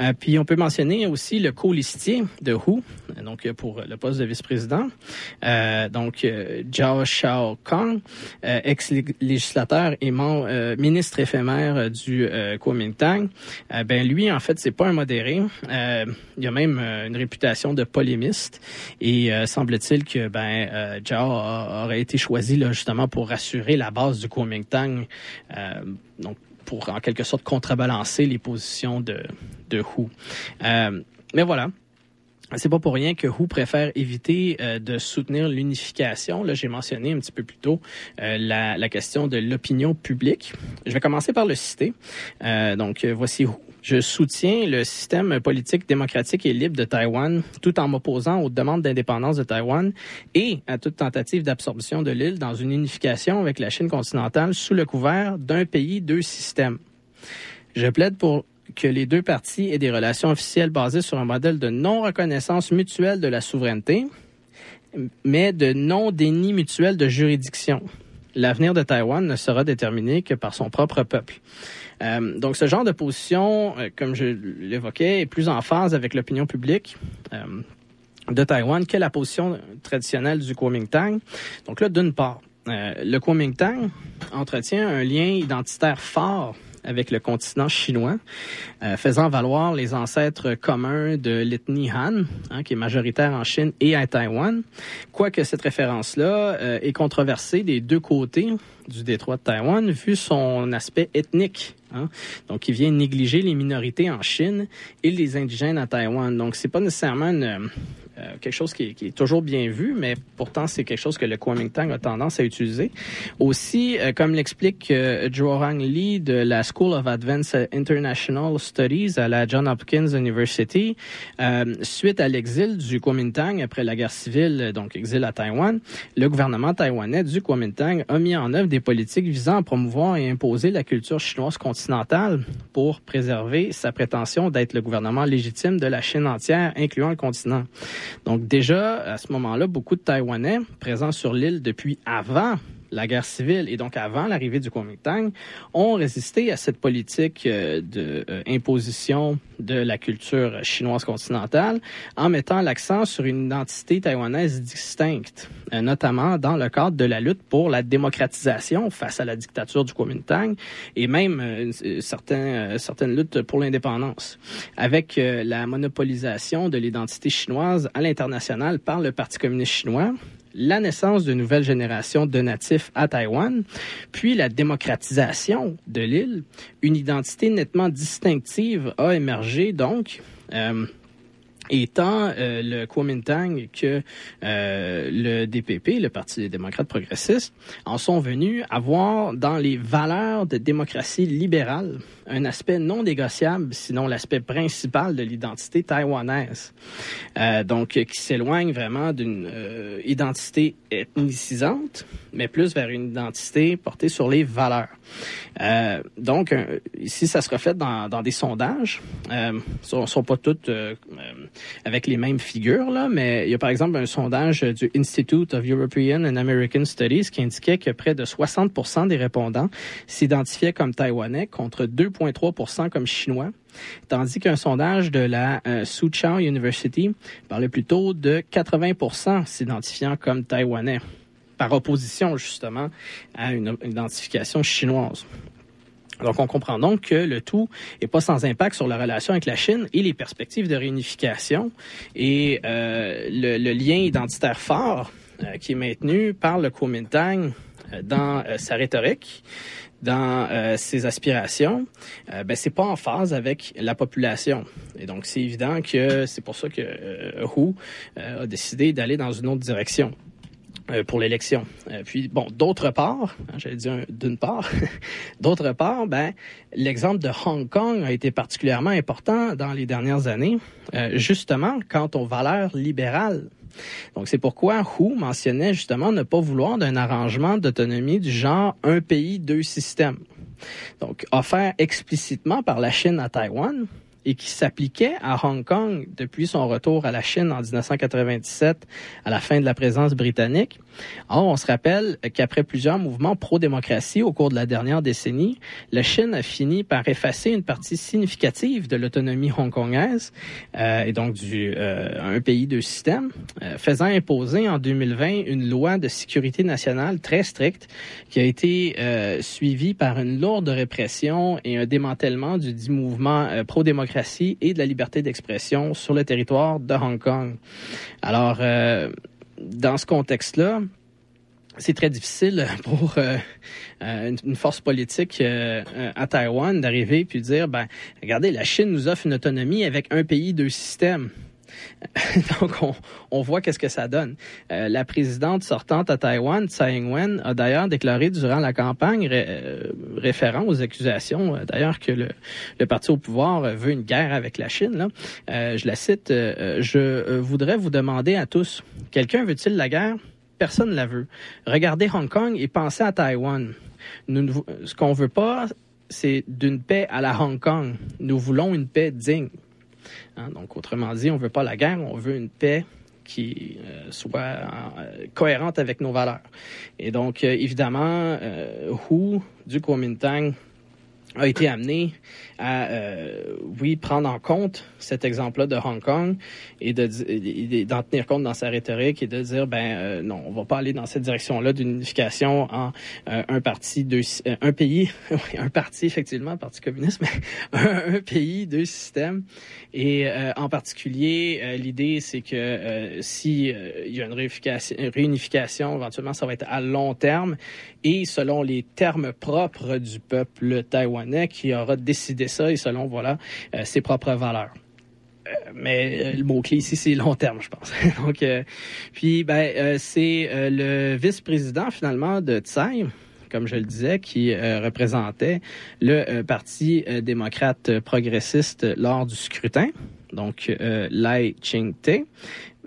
Euh, puis on peut mentionner aussi le co-listier de Hu, euh, donc euh, pour le poste de vice-président, euh, donc euh, Zhao Shao Kang, euh, ex-législateur et euh, ministre éphémère euh, du euh, Kuomintang. Euh, ben lui en fait c'est pas un modéré. Euh, il a même euh, une réputation de polémiste et euh, semble-t-il que ben euh, Zhao a- aurait été choisi là justement pour rassurer la base du Kuomintang, euh, donc pour en quelque sorte contrebalancer les positions de de Hu. Euh, mais voilà. C'est pas pour rien que Hu préfère éviter euh, de soutenir l'unification. Là, j'ai mentionné un petit peu plus tôt la, question de l'opinion publique. Je vais commencer par le citer. Donc, voici Hu. Je soutiens le système politique démocratique et libre de Taïwan tout en m'opposant aux demandes d'indépendance de Taïwan et à toute tentative d'absorption de l'île dans une unification avec la Chine continentale sous le couvert d'un pays, deux systèmes. Je plaide pour que les deux parties aient des relations officielles basées sur un modèle de non-reconnaissance mutuelle de la souveraineté, mais de non-déni mutuel de juridiction. l'avenir de Taïwan ne sera déterminé que par son propre peuple. Euh, donc, ce genre de position, euh, comme je l'évoquais, est plus en phase avec l'opinion publique. euh, de Taïwan que la position traditionnelle du Kuomintang. Donc là, d'une part, le Kuomintang entretient un lien identitaire fort avec le continent chinois, faisant valoir les ancêtres communs de l'ethnie Han, hein, qui est majoritaire en Chine et à Taïwan. Quoique cette référence-là est controversée des deux côtés du détroit de Taïwan, vu son aspect ethnique. Hein, donc, qui vient négliger les minorités en Chine et les indigènes à Taïwan. Donc, c'est pas nécessairement euh, quelque chose qui est, toujours bien vu, mais pourtant c'est quelque chose que le Kuomintang a tendance à utiliser. Aussi, euh, comme l'explique euh, Joang Lee de la School of Advanced International Studies à la Johns Hopkins University, euh, suite à l'exil du Kuomintang après la guerre civile, donc exil à Taïwan, le gouvernement taïwanais du Kuomintang a mis en œuvre des politiques visant à promouvoir et imposer la culture chinoise continentale pour préserver sa prétention d'être le gouvernement légitime de la Chine entière, incluant le continent. Donc déjà, à ce moment-là, beaucoup de Taïwanais présents sur l'île depuis avant la guerre civile. Et donc avant l'arrivée du Kuomintang ont résisté à cette politique euh, de euh, de la culture chinoise continentale en mettant l'accent sur une identité taïwanaise distincte, euh, notamment dans le cadre de la lutte pour la démocratisation face à la dictature du Kuomintang et même certaines luttes pour l'indépendance, avec la monopolisation de l'identité chinoise à l'international par le Parti communiste chinois la naissance de nouvelles générations de natifs à Taïwan, puis la démocratisation de l'île, une identité nettement distinctive a émergé donc. euh, et tant euh, le Kuomintang que euh, le DPP, le Parti des démocrates progressistes, en sont venus à voir dans les valeurs de démocratie libérale un aspect non négociable, sinon l'aspect principal de l'identité taïwanaise. Euh, donc, qui s'éloigne vraiment d'une euh, identité ethnicisante, mais plus vers une identité portée sur les valeurs. Euh, donc, euh, ici, ça se reflète dans, dans des sondages. Euh, sont, sont pas toutes euh, euh, avec les mêmes figures, là, mais il y a par exemple un sondage du Institute of European and American Studies qui indiquait que près de 60 des répondants s'identifiaient comme taïwanais contre 2,3 comme chinois tandis qu'un sondage de la euh, Soochow University parlait plutôt de 80 s'identifiant comme taïwanais, par opposition justement à une identification chinoise. Donc, on comprend donc que le tout est pas sans impact sur la relation avec la Chine et les perspectives de réunification et euh, le, lien identitaire fort euh, qui est maintenu par le Kuomintang euh, dans sa rhétorique, dans ses aspirations, ben c'est pas en phase avec la population. Et donc, c'est évident que c'est pour ça que Hu a décidé d'aller dans une autre direction pour l'élection. Euh, puis, bon, d'autre part, hein, j'allais dire d'une part, d'autre part, ben, l'exemple de Hong Kong a été particulièrement important dans les dernières années, euh, justement quant aux valeurs libérales. Donc, c'est pourquoi Hu mentionnait justement ne pas vouloir d'un arrangement d'autonomie du genre un pays, deux systèmes. Donc, offert explicitement par la Chine à Taïwan et qui s'appliquait à Hong Kong depuis son retour à la Chine en 1997 à la fin de la présence britannique. Or, on se rappelle qu'après plusieurs mouvements pro-démocratie au cours de la dernière décennie, la Chine a fini par effacer une partie significative de l'autonomie hongkongaise euh, et donc du euh, un pays deux systèmes, euh, faisant imposer en 2020 une loi de sécurité nationale très stricte qui a été suivie par une lourde répression et un démantèlement du dit mouvement pro-démocratie et de la liberté d'expression sur le territoire de Hong Kong. Alors, dans ce contexte-là, c'est très difficile pour euh, euh, une, force politique euh, à Taïwan d'arriver puis de dire, ben, regardez, la Chine nous offre une autonomie avec un pays, deux systèmes. Donc, on, voit qu'est-ce que ça donne. Euh, la présidente sortante à Taïwan, Tsai Ing-wen, a d'ailleurs déclaré durant la campagne euh, référant aux accusations, euh, d'ailleurs, que le, parti au pouvoir veut une guerre avec la Chine. Je la cite, je voudrais vous demander à tous, quelqu'un veut-il la guerre? Personne ne la veut. Regardez Hong Kong et pensez à Taïwan. Ce qu'on veut pas, c'est d'une paix à la Hong Kong. Nous voulons une paix digne. Hein, donc, autrement dit, on veut pas la guerre, on veut une paix qui euh, soit euh, cohérente avec nos valeurs. Et donc, euh, évidemment, Hu du Kuomintang a été amené à, euh, oui, prendre en compte cet exemple-là de Hong Kong et d'en tenir compte dans sa rhétorique et de dire, ben euh, non, on va pas aller dans cette direction-là d'une unification en euh, un parti, deux, un pays, un parti effectivement, parti communiste, mais un, pays, deux systèmes. Et en particulier, l'idée, c'est que si il y a une réunification, une réunification, éventuellement, ça va être à long terme et selon les termes propres du peuple taïwanais qui aura décidé ça et selon voilà euh, ses propres valeurs. Euh, mais euh, le mot-clé ici, c'est long terme, je pense. Donc, puis, ben, c'est le vice-président, finalement, de Tsai, comme je le disais, qui représentait le Parti démocrate progressiste lors du scrutin, donc euh, Lai Ching-te.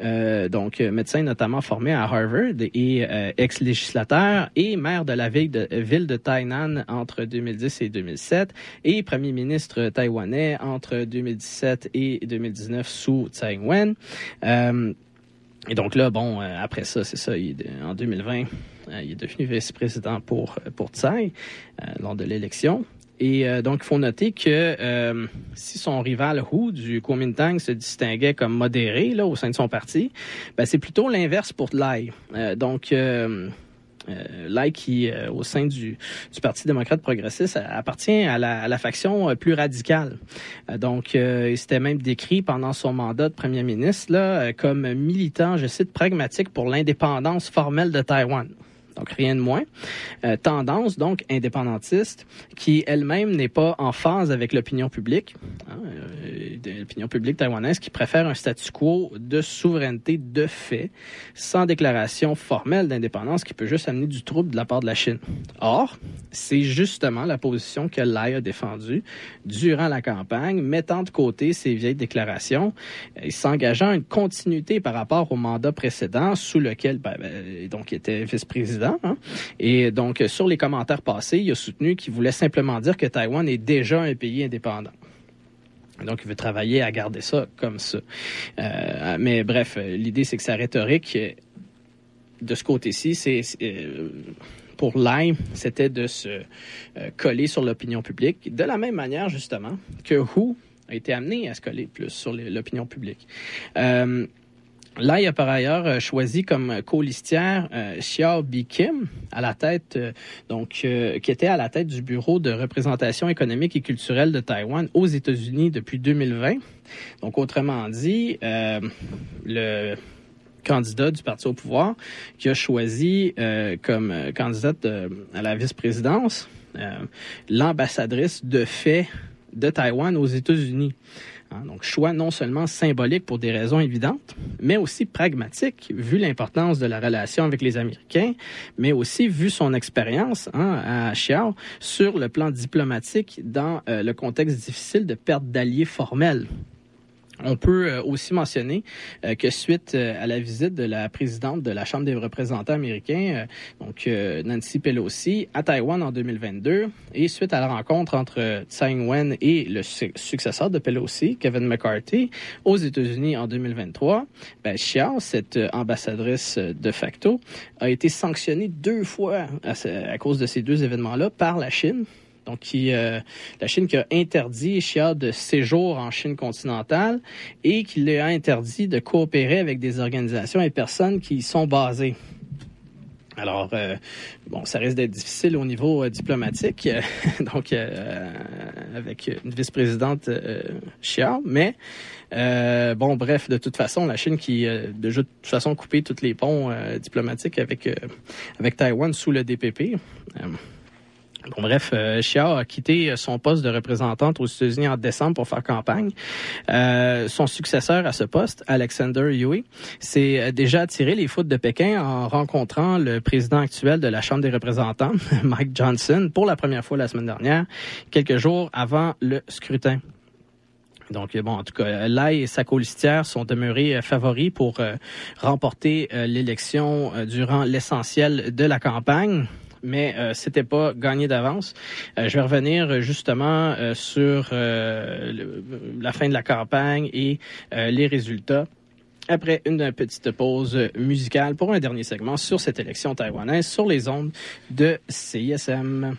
Euh, donc, euh, médecin notamment formé à Harvard et euh, ex-législateur et maire de la ville de, ville Tainan entre 2010 et 2007 et premier ministre taïwanais entre 2017 et 2019 sous Tsai Ing-wen. Et donc là, bon, après ça, c'est ça, il en 2020, euh, il est devenu vice-président pour, pour Tsai lors de l'élection. Et euh, donc, il faut noter que euh, si son rival Hu du Kuomintang se distinguait comme modéré là, au sein de son parti, ben, c'est plutôt l'inverse pour Lai. Euh, donc, Lai, qui, au sein du, Parti démocrate progressiste, appartient à la, à la faction plus radicale. Donc, il s'était même décrit pendant son mandat de premier ministre là, comme militant, je cite, pragmatique pour l'indépendance formelle de Taïwan. Donc, rien de moins. Euh, tendance, donc, indépendantiste, qui elle-même n'est pas en phase avec l'opinion publique. hein, euh, l'opinion publique taïwanaise qui préfère un statu quo de souveraineté de fait, sans déclaration formelle d'indépendance qui peut juste amener du trouble de la part de la Chine. Or, c'est justement la position que Lai a défendue durant la campagne, mettant de côté ces vieilles déclarations et s'engageant à une continuité par rapport au mandat précédent sous lequel ben, ben, donc il était vice-président. Hein. Et donc, sur les commentaires passés, il a soutenu qu'il voulait simplement dire que Taïwan est déjà un pays indépendant. Donc, il veut travailler à garder ça comme ça. Euh, mais bref, l'idée, c'est que sa rhétorique, de ce côté-ci, c'est euh, pour Lai, c'était de se euh, coller sur l'opinion publique, de la même manière, justement, que Hu a été amené à se coller plus sur l'opinion publique. Lai a par ailleurs euh, choisi comme colistière euh, Xiao Bi Kim à la tête, euh, donc euh, qui était à la tête du bureau de représentation économique et culturelle de Taïwan aux États-Unis depuis 2020. Donc autrement dit, euh, le candidat du parti au pouvoir qui a choisi comme candidate à la vice-présidence l'ambassadrice de fait de Taïwan aux États-Unis. Hein, donc, choix non seulement symbolique pour des raisons évidentes, mais aussi pragmatique, vu l'importance de la relation avec les Américains, mais aussi vu son expérience hein, à Xiao sur le plan diplomatique dans euh, le contexte difficile de perte d'alliés formels. On peut euh, aussi mentionner euh, que suite euh, à la visite de la présidente de la Chambre des représentants américains, donc Nancy Pelosi, à Taïwan en 2022, et suite à la rencontre entre Tsai Ing-wen et le su- successeur de Pelosi, Kevin McCarthy, aux États-Unis en 2023, ben, Xiao, cette ambassadrice de facto, a été sanctionnée deux fois à cause de ces deux événements-là par la Chine. Donc, qui, euh, la Chine qui a interdit Xia de séjour en Chine continentale et qui l'a interdit de coopérer avec des organisations et personnes qui y sont basées. Alors, euh, bon, ça risque d'être difficile au niveau euh, diplomatique, euh, donc euh, avec une vice-présidente euh, Xia, mais euh, bon, bref, de toute façon, la Chine qui euh, déjà de toute façon coupé tous les ponts euh, diplomatiques avec euh, avec Taïwan sous le DPP. Euh, Bon, bref, euh, Xia a quitté son poste de représentante aux États-Unis en décembre pour faire campagne. Euh, son successeur à ce poste, Alexander Yui, s'est euh, déjà attiré les foudres de Pékin en rencontrant le président actuel de la Chambre des représentants, Mike Johnson, pour la première fois la semaine dernière, quelques jours avant le scrutin. Donc, bon, en tout cas, Lai et sa colistière sont demeurés euh, favoris pour euh, remporter euh, l'élection euh, durant l'essentiel de la campagne mais euh, c'était pas gagné d'avance. Euh, je vais revenir euh, justement euh, sur la fin de la campagne et les résultats après une petite pause musicale pour un dernier segment sur cette élection taïwanaise sur les ondes de CISM.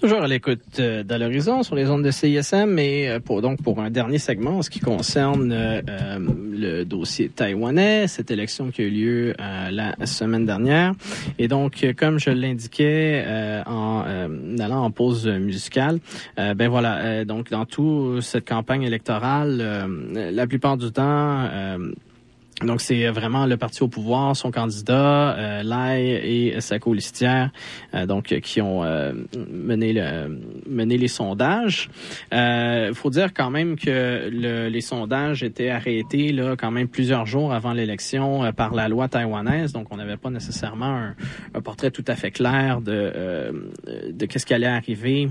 Toujours à l'écoute euh, l'horizon sur les ondes de CISM et euh, pour donc pour un dernier segment en ce qui concerne euh, euh, le dossier taïwanais, cette élection qui a eu lieu euh, la semaine dernière. Et donc, comme je l'indiquais en allant en pause musicale, ben voilà, donc dans toute cette campagne électorale, la plupart du temps, donc c'est vraiment le parti au pouvoir, son candidat, euh, Lai et sa colistière, euh, donc euh, qui ont euh, mené le mené les sondages. Il euh, faut dire quand même que le- les sondages étaient arrêtés là quand même plusieurs jours avant l'élection euh, par la loi taïwanaise, donc on n'avait pas nécessairement un, un portrait tout à fait clair de euh, de qu'est-ce qui allait arriver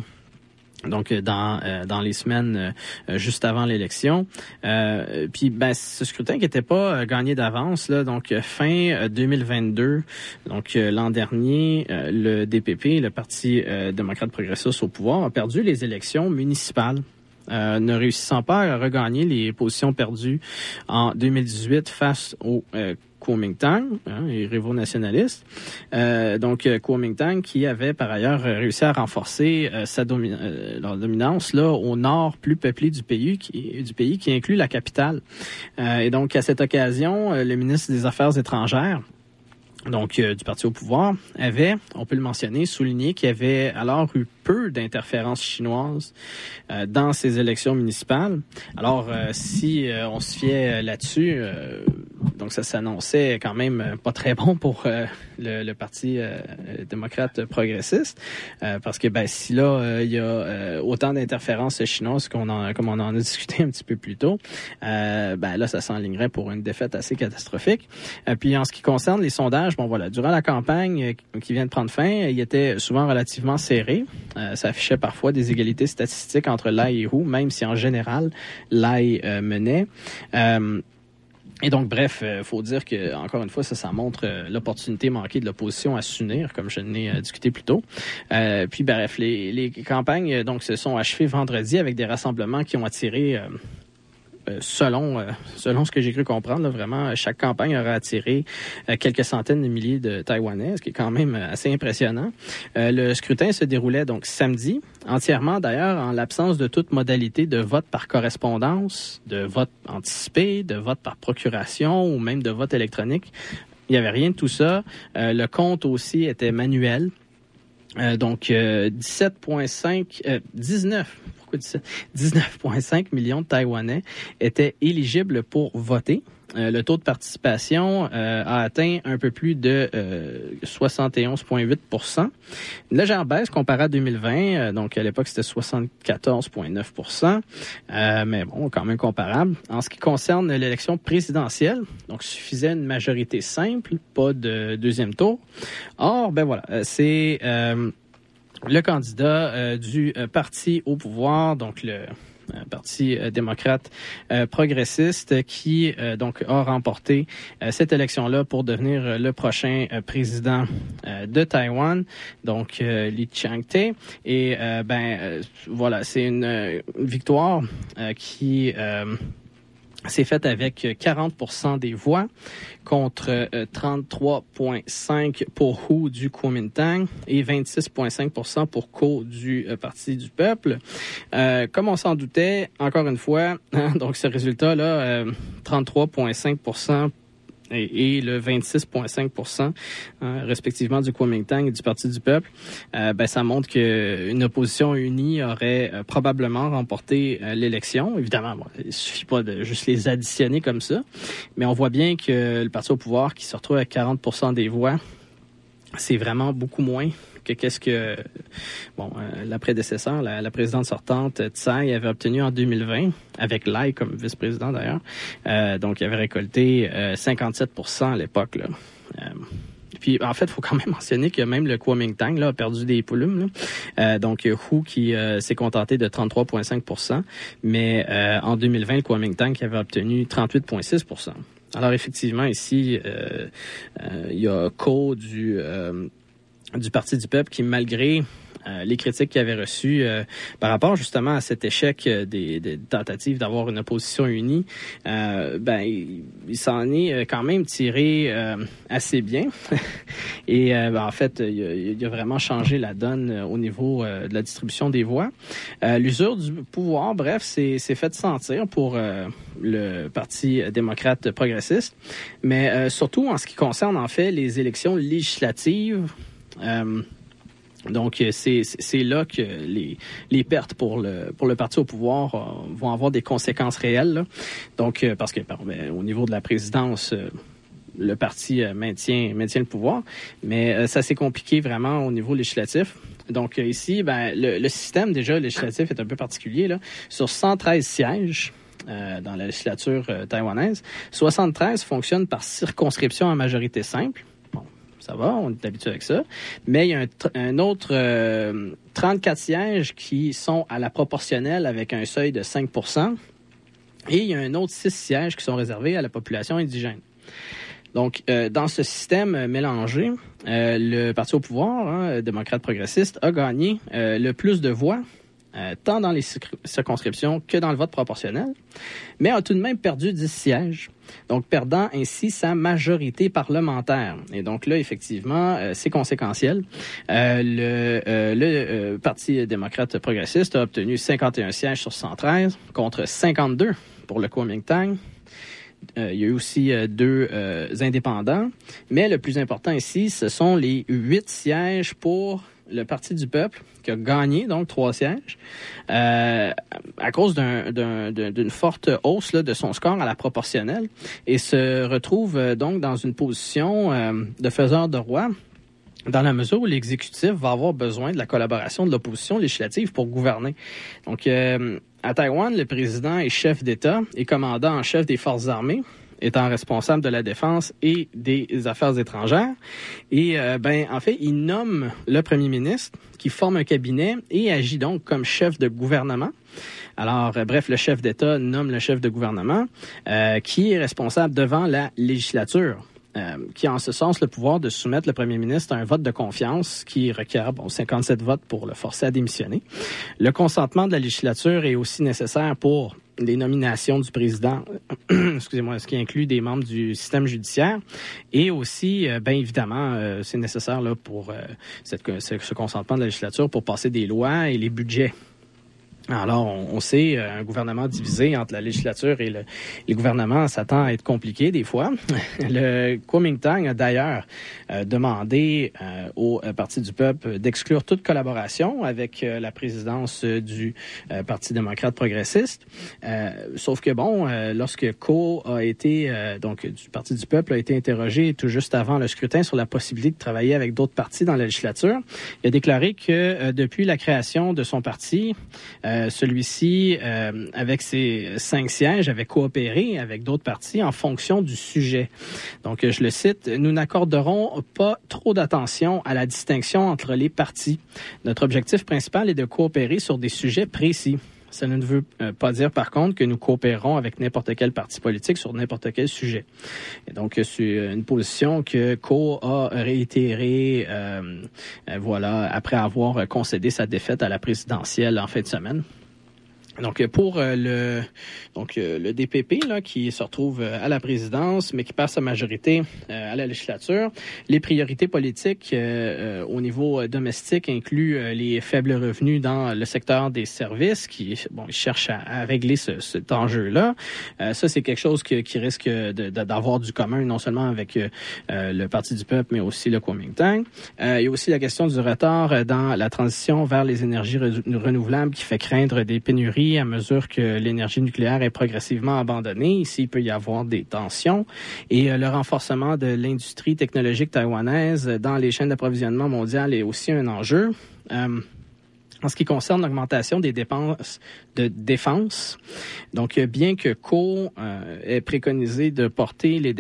donc euh, dans euh, dans les semaines euh, juste avant l'élection. Euh, puis ben ce scrutin qui n'était pas euh, gagné d'avance là, donc euh, fin euh, 2022, donc euh, l'an dernier, euh, le DPP, le Parti euh, démocrate progressiste au pouvoir, a perdu les élections municipales. euh, ne réussissant pas à regagner les positions perdues en 2018 face au euh, Kuomintang, hein, les rivaux nationalistes. Euh, donc euh, Kuomintang qui avait par ailleurs réussi à renforcer euh, sa leur dominance là au nord plus peuplé du pays qui du pays qui inclut la capitale. Et donc à cette occasion, le ministre des Affaires étrangères donc du parti au pouvoir, avait, on peut le mentionner, souligné qu'il y avait alors eu peu d'interférences chinoises euh, dans ces élections municipales. Alors, euh, si euh, on se fiait là-dessus, donc ça s'annonçait quand même pas très bon pour le, Parti démocrate progressiste, parce que ben, si là, il y a autant d'interférences chinoises qu'on en, comme on en a discuté un petit peu plus tôt, ben là, ça s'enlignerait pour une défaite assez catastrophique. Puis en ce qui concerne les sondages, bon voilà, durant la campagne qui vient de prendre fin, il était souvent relativement serré. Euh, ça affichait parfois des égalités statistiques entre Lai et Hu, même si en général Lai euh, menait. Euh, et donc, bref, euh, faut dire que encore une fois, ça, montre l'opportunité manquée de l'opposition à s'unir, comme je n'ai euh, discuté plus tôt. Puis, bref, les, les campagnes donc se sont achevées vendredi avec des rassemblements qui ont attiré selon euh, selon ce que j'ai cru comprendre, vraiment, chaque campagne aura attiré euh, quelques centaines de milliers de Taïwanais, ce qui est quand même euh, assez impressionnant. Euh, le scrutin se déroulait donc samedi, entièrement d'ailleurs en l'absence de toute modalité de vote par correspondance, de vote anticipé, de vote par procuration ou même de vote électronique. Il n'y avait rien de tout ça. Euh, le compte aussi était manuel. Euh, donc euh, 17,5, euh, 19, pourquoi 17? 19,5 millions de Taïwanais étaient éligibles pour voter. Euh, le taux de participation euh, a atteint un peu plus de euh, 71,8% Une légère baisse comparée à 2020. euh, donc, à l'époque, c'était 74,9% euh, Mais bon, quand même comparable. En ce qui concerne l'élection présidentielle, donc, suffisait une majorité simple, pas de deuxième tour. Or, ben voilà, c'est... le candidat euh, du euh, parti au pouvoir, donc le euh, Parti démocrate progressiste, qui donc a remporté cette élection-là pour devenir le prochain président de Taïwan, donc Li Chang-te. Et ben voilà, c'est une, victoire qui euh, s'est faite avec 40% des voix contre euh, 33,5% pour Hu du Kuomintang et 26,5% pour Ko du euh, Parti du Peuple. Euh, comme on s'en doutait, encore une fois, hein, donc ce résultat-là, euh, 33,5 et, le 26,5% hein, respectivement du Kuomintang et du Parti du Peuple, euh, ben, ça montre qu'une opposition unie aurait euh, probablement remporté euh, l'élection. Évidemment, bon, il suffit pas de juste les additionner comme ça, mais on voit bien que le Parti au pouvoir qui se retrouve à 40 des voix, c'est vraiment beaucoup moins que qu'est-ce que bon euh, la prédécesseur, la, présidente sortante Tsai avait obtenu en 2020 avec Lai comme vice-président d'ailleurs. Euh, donc il avait récolté euh, 57% à l'époque. Euh, puis en fait, il faut quand même mentionner que même le Kuomintang là, a perdu des volumes. Là. Euh, donc Hu qui euh, s'est contenté de 33,5% mais euh, en 2020, le Kuomintang qui avait obtenu 38,6% Alors effectivement, ici, euh, euh, il y a Ko du, euh, du Parti du Peuple qui, malgré euh, les critiques qu'il avait reçues euh, par rapport justement à cet échec euh, des, des tentatives d'avoir une opposition unie, euh, ben il, s'en est euh, quand même tiré assez bien. Et ben, en fait, il a, il a vraiment changé la donne au niveau de la distribution des voix. L'usure du pouvoir, bref, c'est fait sentir pour le Parti démocrate progressiste, mais surtout en ce qui concerne en fait les élections législatives. Euh, donc, euh, c'est là que les, pertes pour le, parti au pouvoir euh, vont avoir des conséquences réelles. Donc, parce que ben, au niveau de la présidence, le parti maintient, le pouvoir, mais ça s'est compliqué vraiment au niveau législatif. Donc, ici, ben, le, système déjà législatif est un peu particulier. Sur 113 sièges, dans la législature taïwanaise. 73 fonctionnent par circonscription à majorité simple. Ça va, on est habitué avec ça. Mais il y a un, tr- un autre euh, 34 sièges qui sont à la proportionnelle avec un seuil de 5% et il y a un autre 6 sièges qui sont réservés à la population indigène. Donc, euh, dans ce système euh, mélangé, euh, le Parti au pouvoir, hein, démocrate progressiste, a gagné euh, le plus de voix euh, tant dans les circ- circonscriptions que dans le vote proportionnel, mais a tout de même perdu 10 sièges, donc perdant ainsi sa majorité parlementaire. Et donc là, effectivement, euh, c'est conséquentiel. Euh, le Parti démocrate progressiste a obtenu 51 sièges sur 113 contre 52 pour le Kuomintang. Euh, il y a eu aussi deux indépendants. Mais le plus important ici, ce sont les huit sièges pour le Parti du peuple, qui a gagné donc trois sièges, euh, à cause d'un- d'un- d'un- d'une forte hausse de son score à la proportionnelle, et se retrouve euh, donc dans une position euh, de faiseur de roi dans la mesure où l'exécutif va avoir besoin de la collaboration de l'opposition législative pour gouverner. Donc, à Taïwan, le président est chef d'État et commandant en chef des forces armées, étant responsable de la défense et des affaires étrangères. Et euh, ben, en fait, il nomme le premier ministre qui forme un cabinet et agit donc comme chef de gouvernement. Alors, euh, bref, le chef d'État nomme le chef de gouvernement euh, qui est responsable devant la législature. euh, qui a en ce sens le pouvoir de soumettre le premier ministre à un vote de confiance qui requiert bon, 57 votes pour le forcer à démissionner. Le consentement de la législature est aussi nécessaire pour les nominations du président, excusez-moi, ce qui inclut des membres du système judiciaire, et aussi, euh, bien évidemment, euh, c'est nécessaire là pour euh, ce consentement de la législature pour passer des lois et les budgets. Alors, on, sait, euh, un gouvernement divisé entre la législature et le, les gouvernements s'attend à être compliqué des fois. Le Kuomintang a d'ailleurs euh, demandé euh, au euh, Parti du peuple d'exclure toute collaboration avec la présidence du Parti démocrate progressiste. Sauf que bon, lorsque Ko a été, donc du Parti du peuple, a été interrogé tout juste avant le scrutin sur la possibilité de travailler avec d'autres partis dans la législature, il a déclaré que depuis la création de son parti, euh, celui-ci, euh, avec ses cinq sièges, avait coopéré avec d'autres partis en fonction du sujet. Donc, je le cite, nous n'accorderons pas trop d'attention à la distinction entre les partis. Notre objectif principal est de coopérer sur des sujets précis. Ça ne veut euh, pas dire, par contre, que nous coopérons avec n'importe quel parti politique sur n'importe quel sujet. Et donc, euh, c'est une position que Co a réitérée, euh, euh, voilà, après avoir concédé sa défaite à la présidentielle en fin de semaine. Donc pour euh, le donc euh, le DPP là qui se retrouve euh, à la présidence mais qui perd sa majorité euh, à la législature, les priorités politiques euh, euh, au niveau euh, domestique incluent euh, les faibles revenus dans le secteur des services qui bon ils cherchent à, à régler ce, cet enjeu-là. Euh, ça c'est quelque chose qui risque d'avoir du commun non seulement avec euh, euh, le Parti du peuple mais aussi le Kuomintang. Euh, il y a aussi la question du retard euh, dans la transition vers les énergies re- renouvelables qui fait craindre des pénuries à mesure que l'énergie nucléaire est progressivement abandonnée. Ici, il peut y avoir des tensions. Et euh, le renforcement de l'industrie technologique taïwanaise dans les chaînes d'approvisionnement mondiales est aussi un enjeu. Euh, en ce qui concerne l'augmentation des dépenses de défense, donc euh, bien que Co euh, ait préconisé de porter les,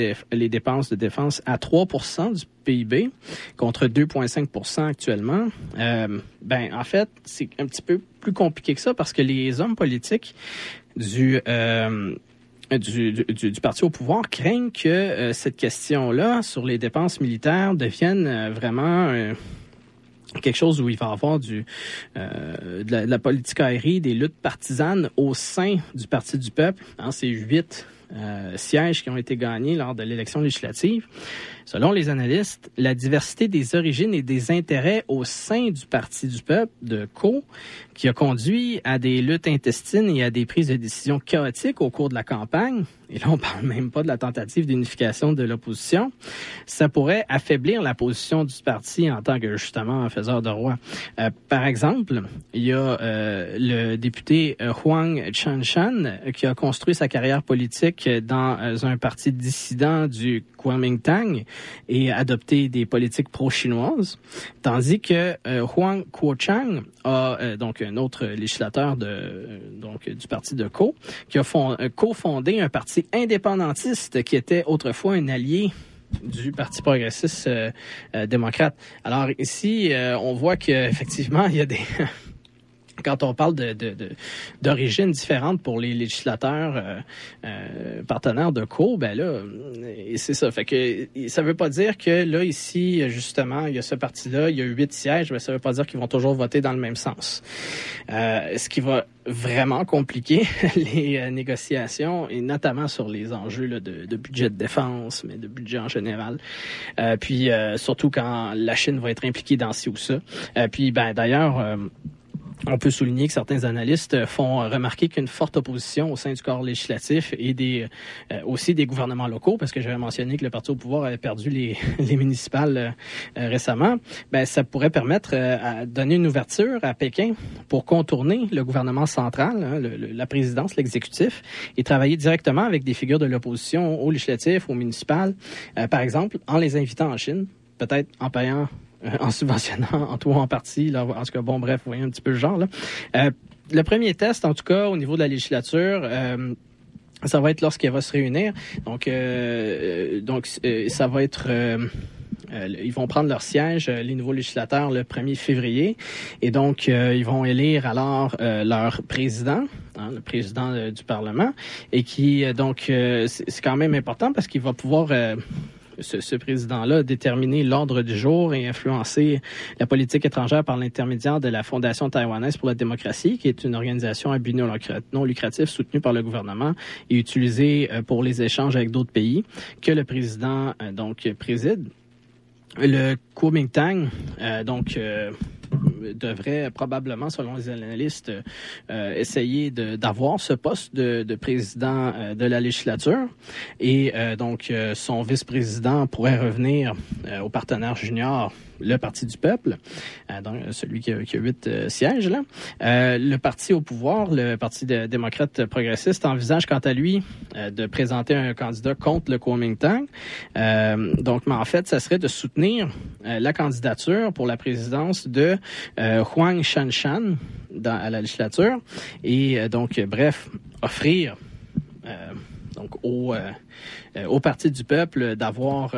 dépenses de défense à 3% du PIB contre 2,5% actuellement, euh, ben en fait c'est un petit peu plus compliqué que ça parce que les hommes politiques du euh, du, parti au pouvoir craignent que cette question-là sur les dépenses militaires devienne vraiment quelque chose où il va avoir du, euh, de, la, de la politique aérienne, des luttes partisanes au sein du Parti du peuple. Hein, c'est huit euh, sièges qui ont été gagnés lors de l'élection législative. Selon les analystes, la diversité des origines et des intérêts au sein du Parti du peuple de Co, qui a conduit à des luttes intestines et à des prises de décision chaotiques au cours de la campagne, et là on parle même pas de la tentative d'unification de l'opposition, ça pourrait affaiblir la position du parti en tant que justement faiseur de roi. Euh, par exemple, il y a euh, le député euh, Huang Chanshan qui a construit sa carrière politique dans euh, un parti dissident du Kuomintang et adopté des politiques pro-chinoises, tandis que euh, Huang Kuo-chang a euh, donc un autre législateur de euh, donc du parti de Co qui a euh, cofondé un parti indépendantiste qui était autrefois un allié du Parti progressiste euh, euh, démocrate. Alors ici, on voit qu'effectivement, il y a des... Quand on parle de, de, de- d'origines pour les législateurs euh, euh, partenaires de co, ben là, c'est ça. Fait que ça veut pas dire que là ici, justement, il y a ce parti-là, il y a huit sièges, mais ça veut pas dire qu'ils vont toujours voter dans le même sens. Euh, ce qui va vraiment compliquer les euh, négociations et notamment sur les enjeux là, de, de budget de défense, mais de budget en général. Euh, puis surtout quand la Chine va être impliquée dans ci ou ça. Puis ben d'ailleurs. On peut souligner que certains analystes font remarquer qu'une forte opposition au sein du corps législatif et euh, aussi des gouvernements locaux, parce que j'avais mentionné que le parti au pouvoir avait perdu les, les municipales euh, récemment, ben, ça pourrait permettre euh, à donner une ouverture à Pékin pour contourner le gouvernement central, hein, la présidence, l'exécutif, et travailler directement avec des figures de l'opposition au législatif, au municipal, euh, par exemple, en les invitant en Chine, peut-être en payant en subventionnant en tout ou en partie. Là, en tout cas, bon, bref, vous voyez un petit peu le genre. Euh, le premier test, en tout cas, au niveau de la législature, euh, ça va être lorsqu'elle va se réunir. Donc, euh, donc euh, ça va être... euh, euh, ils vont prendre leur siège, euh, les nouveaux législateurs, le 1er février. Et donc, euh, ils vont élire alors euh, leur président, hein, le président euh, du Parlement, et qui, euh, donc, euh, c'est quand même important parce qu'il va pouvoir... ce, président-là déterminer l'ordre du jour et influencer la politique étrangère par l'intermédiaire de la Fondation taïwanaise pour la démocratie, qui est une organisation à but non lucra- non lucratif soutenue par le gouvernement et utilisée euh, pour les échanges avec d'autres pays, que le président euh, donc préside. Le Kuomintang, euh, donc, devrait probablement, selon les analystes, euh, essayer d'avoir ce poste de, de président euh, de la législature. Et euh, donc, euh, son vice-président pourrait revenir euh, au partenaire junior, le Parti du peuple, euh, donc celui qui a, huit euh, sièges. Là. Euh, le parti au pouvoir, le Parti démocrate progressiste, envisage quant à lui de présenter un candidat contre le Kuomintang. Donc, mais en fait, ça serait de soutenir la candidature pour la présidence de euh, Huang Shanshan dans, à la législature. Et euh, donc, bref, offrir euh, donc au, au Parti du peuple d'avoir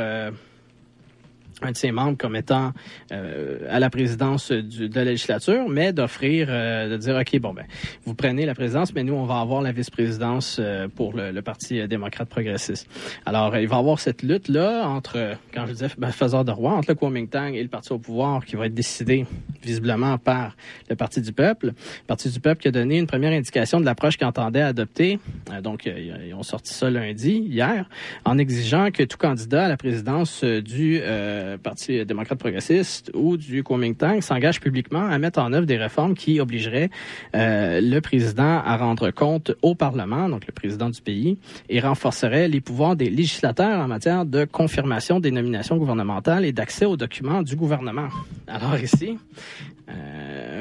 un de ses membres comme étant euh, à la présidence du, de la législature, mais d'offrir, euh, de dire, OK, bon, ben, vous prenez la présidence, mais nous, on va avoir la vice-présidence euh, pour le, le Parti euh, démocrate progressiste. Alors, euh, il va y avoir cette lutte-là entre, quand je disais, ben, faiseur de roi, entre le Kuomintang et le Parti au pouvoir, qui va être décidé visiblement par le Parti du peuple. Le Parti du peuple qui a donné une première indication de l'approche qu'il entendait adopter. Euh, donc, ils ont sorti ça lundi, hier, en exigeant que tout candidat à la présidence du euh, Parti démocrate progressiste ou du Kuomintang s'engage publiquement à mettre en œuvre des réformes qui obligeraient euh, le président à rendre compte au Parlement, donc le président du pays, et renforcerait les pouvoirs des législateurs en matière de confirmation des nominations gouvernementales et d'accès aux documents du gouvernement. Alors ici, euh,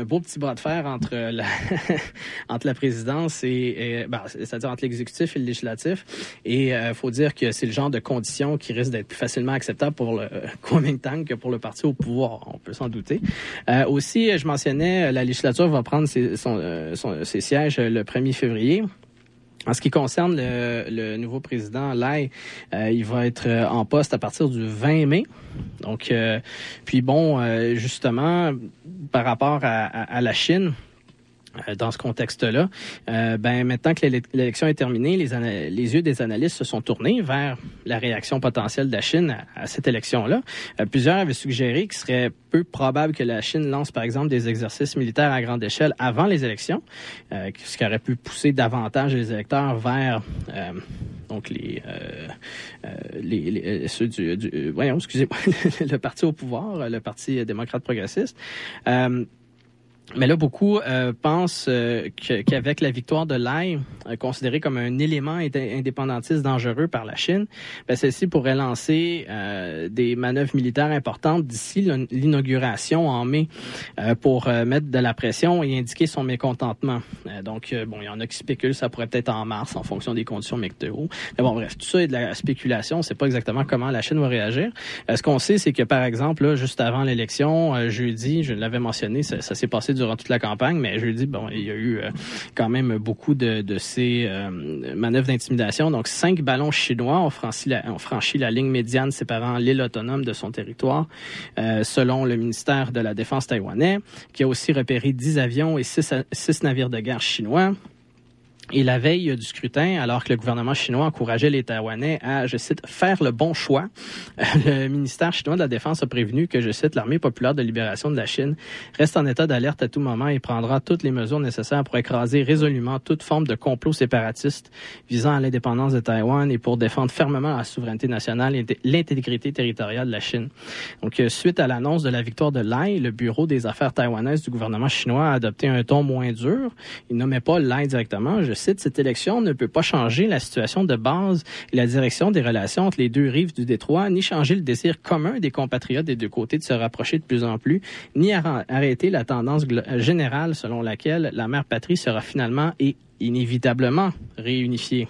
un beau petit bras de fer entre la, entre la présidence et, ben, c'est-à-dire entre l'exécutif et le législatif. Et il euh, faut dire que c'est le genre de conditions qui risque d'être plus facilement acceptable pour le Kuomintang que pour le parti au pouvoir. On peut s'en douter. Euh, aussi, je mentionnais, la législature va prendre ses, euh, ses sièges le 1er février. En ce qui concerne le, le nouveau président Lai, euh, il va être euh, en poste à partir du 20 mai. Donc, euh, puis bon, euh, justement, par rapport à, la Chine, dans ce contexte-là, euh, ben maintenant que l'élec- l'élection est terminée, les, les yeux des analystes se sont tournés vers la réaction potentielle de la Chine à, cette élection-là. Euh, plusieurs avaient suggéré qu'il serait peu probable que la Chine lance, par exemple, des exercices militaires à grande échelle avant les élections, euh, ce qui aurait pu pousser davantage les électeurs vers euh, donc les, euh, euh, les, les- euh, ceux du, du euh, voyons, excusez-moi, le parti au pouvoir, le parti démocrate progressiste. Mais là, beaucoup euh, pensent euh, qu'avec la victoire de l'Aï, euh, considéré comme un élément indé- indépendantiste dangereux par la Chine, ben, celle-ci pourrait lancer euh, des manœuvres militaires importantes d'ici l'in- l'inauguration en mai euh, pour euh, mettre de la pression et indiquer son mécontentement. Donc, bon, il y en a qui spéculent, ça pourrait peut-être en mars en fonction des conditions météo. Mais bon, bref, tout ça est de la spéculation. On sait pas exactement comment la Chine va réagir. Ce qu'on sait, c'est que, par exemple, là, juste avant l'élection, jeudi, je l'avais mentionné, ça, ça s'est passé durant toute la campagne, mais jeudi, bon, il y a eu euh, quand même beaucoup de, ces euh, manœuvres d'intimidation. Donc, cinq ballons chinois ont franchi la, ligne médiane séparant l'île autonome de son territoire, euh, selon le ministère de la Défense taïwanais, qui a aussi repéré dix avions et six navires de guerre chinois. Et la veille du scrutin, alors que le gouvernement chinois encourageait les Taïwanais à, je cite, faire le bon choix, le ministère chinois de la Défense a prévenu que, je cite, l'armée populaire de libération de la Chine reste en état d'alerte à tout moment et prendra toutes les mesures nécessaires pour écraser résolument toute forme de complot séparatiste visant à l'indépendance de Taïwan et pour défendre fermement la souveraineté nationale et l'intégrité territoriale de la Chine. Donc, euh, suite à l'annonce de la victoire de l'Aï, le bureau des affaires taïwanaises du gouvernement chinois a adopté un ton moins dur. Il nommait pas l'Aï directement. Cette élection ne peut pas changer la situation de base. Et la direction des relations entre les deux rives du détroit, ni changer le désir commun des compatriotes des deux côtés de se rapprocher de plus en plus, ni arrêter la tendance générale selon laquelle la mère patrie sera finalement et inévitablement réunifiée.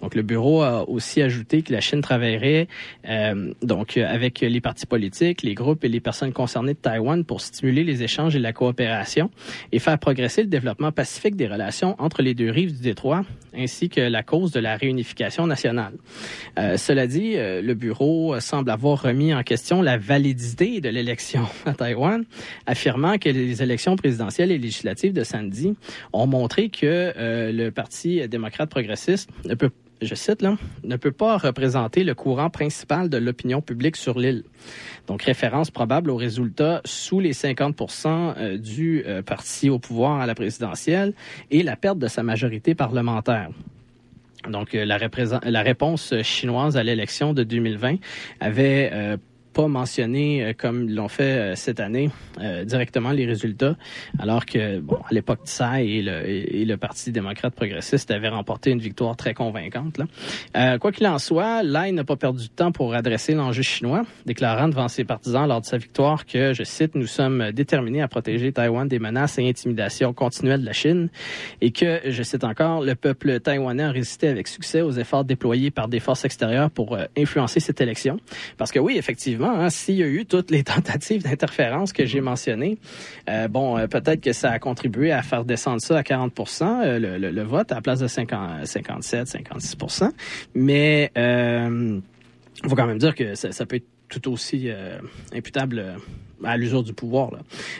Donc le bureau a aussi ajouté que la Chine travaillerait euh, donc euh, avec les partis politiques, les groupes et les personnes concernées de Taïwan pour stimuler les échanges et la coopération et faire progresser le développement pacifique des relations entre les deux rives du détroit, ainsi que la cause de la réunification nationale. Euh, cela dit, euh, le bureau semble avoir remis en question la validité de l'élection à Taïwan, affirmant que les élections présidentielles et législatives de samedi ont montré que euh, le Parti démocrate progressiste ne peut je cite là, ne peut pas représenter le courant principal de l'opinion publique sur l'île. Donc, référence probable aux résultats sous les 50% euh, du euh, parti au pouvoir à la présidentielle et la perte de sa majorité parlementaire. Donc, la réponse chinoise à l'élection de 2020 avait euh, pas mentionné, euh, comme l'ont fait euh, cette année, euh, directement les résultats, alors que, à l'époque, Tsai et le, Parti démocrate progressiste avaient remporté une victoire très convaincante. Quoi qu'il en soit, Lai n'a pas perdu de temps pour adresser l'enjeu chinois, déclarant devant ses partisans lors de sa victoire que, je cite, nous sommes déterminés à protéger Taïwan des menaces et intimidations continuelles de la Chine et que, je cite encore, le peuple taïwanais a résisté avec succès aux efforts déployés par des forces extérieures pour influencer cette élection. Parce que oui, effectivement, hein, s'il y a eu toutes les tentatives d'interférence que j'ai mentionnées, euh, bon, euh, peut-être que ça a contribué à faire descendre ça à 40 euh, le, le- le vote à la place de 50, 57, 56% Mais euh, il faut quand même dire que ça, ça peut être tout aussi euh, imputable euh, à l'usure du pouvoir. Là.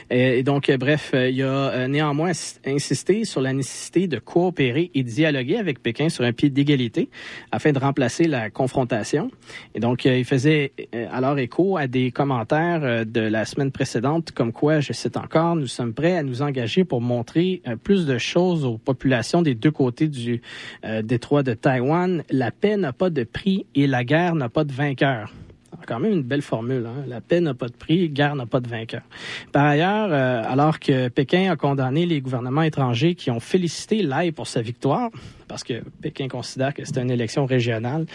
Et, et donc, euh, bref, euh, il a euh, néanmoins ins- insisté sur la nécessité de coopérer et dialoguer avec Pékin sur un pied d'égalité afin de remplacer la confrontation. Et donc, euh, il faisait euh, alors écho à des commentaires euh, de la semaine précédente, comme quoi, je cite encore, nous sommes prêts à nous engager pour montrer euh, plus de choses aux populations des deux côtés du euh, détroit de Taïwan. La paix n'a pas de prix et la guerre n'a pas de vainqueur quand même une belle formule. Hein? La paix n'a pas de prix, guerre n'a pas de vainqueur. Par ailleurs, euh, alors que Pékin a condamné les gouvernements étrangers qui ont félicité l'AI pour sa victoire, parce que Pékin considère que c'est une élection régionale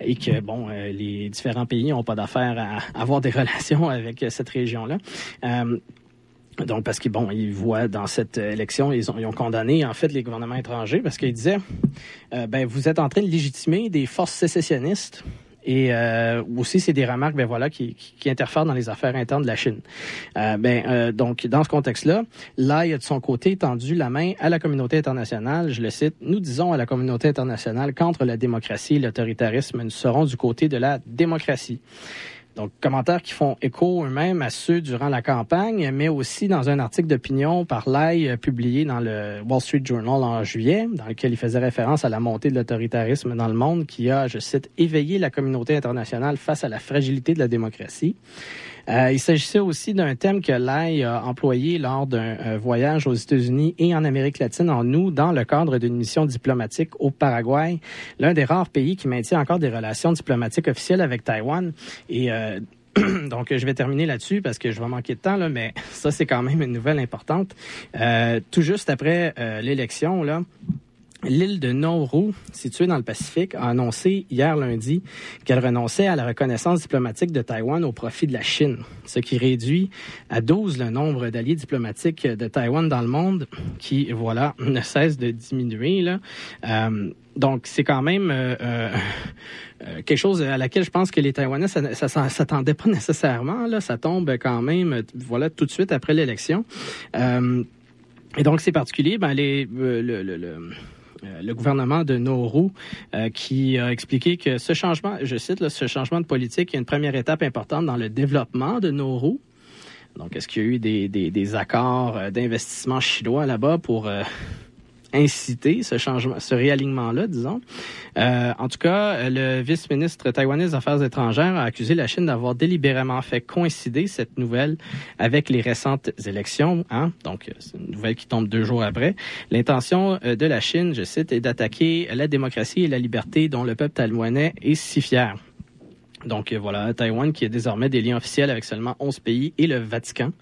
et que bon, euh, les différents pays n'ont pas d'affaire à avoir des relations avec cette région-là. Euh, donc, parce qu'ils bon, ils voient dans cette élection, ils ont, ils ont condamné en fait les gouvernements étrangers parce qu'ils disaient, euh, ben vous êtes en train de légitimer des forces sécessionnistes et euh, aussi, c'est des remarques, ben voilà, qui, qui, qui interfèrent dans les affaires internes de la Chine. Euh, ben euh, donc, dans ce contexte-là, là, il a de son côté tendu la main à la communauté internationale. Je le cite nous disons à la communauté internationale qu'entre la démocratie et l'autoritarisme, nous serons du côté de la démocratie. Donc, commentaires qui font écho eux-mêmes à ceux durant la campagne, mais aussi dans un article d'opinion par Lai euh, publié dans le Wall Street Journal en juillet, dans lequel il faisait référence à la montée de l'autoritarisme dans le monde qui a, je cite, éveillé la communauté internationale face à la fragilité de la démocratie. Euh, il s'agissait aussi d'un thème que Lai a employé lors d'un euh, voyage aux États-Unis et en Amérique latine en août dans le cadre d'une mission diplomatique au Paraguay, l'un des rares pays qui maintient encore des relations diplomatiques officielles avec Taïwan. Et euh, donc, je vais terminer là-dessus parce que je vais manquer de temps, là, mais ça, c'est quand même une nouvelle importante. Euh, tout juste après euh, l'élection, là, L'île de Nauru, située dans le Pacifique, a annoncé hier lundi qu'elle renonçait à la reconnaissance diplomatique de Taïwan au profit de la Chine, ce qui réduit à 12 le nombre d'alliés diplomatiques de Taïwan dans le monde, qui, voilà, ne cesse de diminuer. Là. Euh, donc, c'est quand même euh, euh, quelque chose à laquelle je pense que les Taïwanais, ça, s'attendaient pas nécessairement. Là, ça tombe quand même, voilà, tout de suite après l'élection. Euh, et donc, c'est particulier. Ben, les, le, le, le, euh, le gouvernement de Nauru euh, qui a expliqué que ce changement, je cite, là, ce changement de politique est une première étape importante dans le développement de Nauru. Donc, est-ce qu'il y a eu des, accords euh, d'investissement chinois là-bas pour euh, inciter ce changement, ce réalignement-là, disons. Euh, en tout cas, le vice-ministre taïwanais des Affaires étrangères a accusé la Chine d'avoir délibérément fait coïncider cette nouvelle avec les récentes élections. Hein? Donc, c'est une nouvelle qui tombe deux jours après. L'intention euh, de la Chine, je cite, est d'attaquer la démocratie et la liberté dont le peuple taïwanais est si fier. Donc euh, voilà, Taïwan qui a désormais des liens officiels avec seulement 11 pays et le Vatican.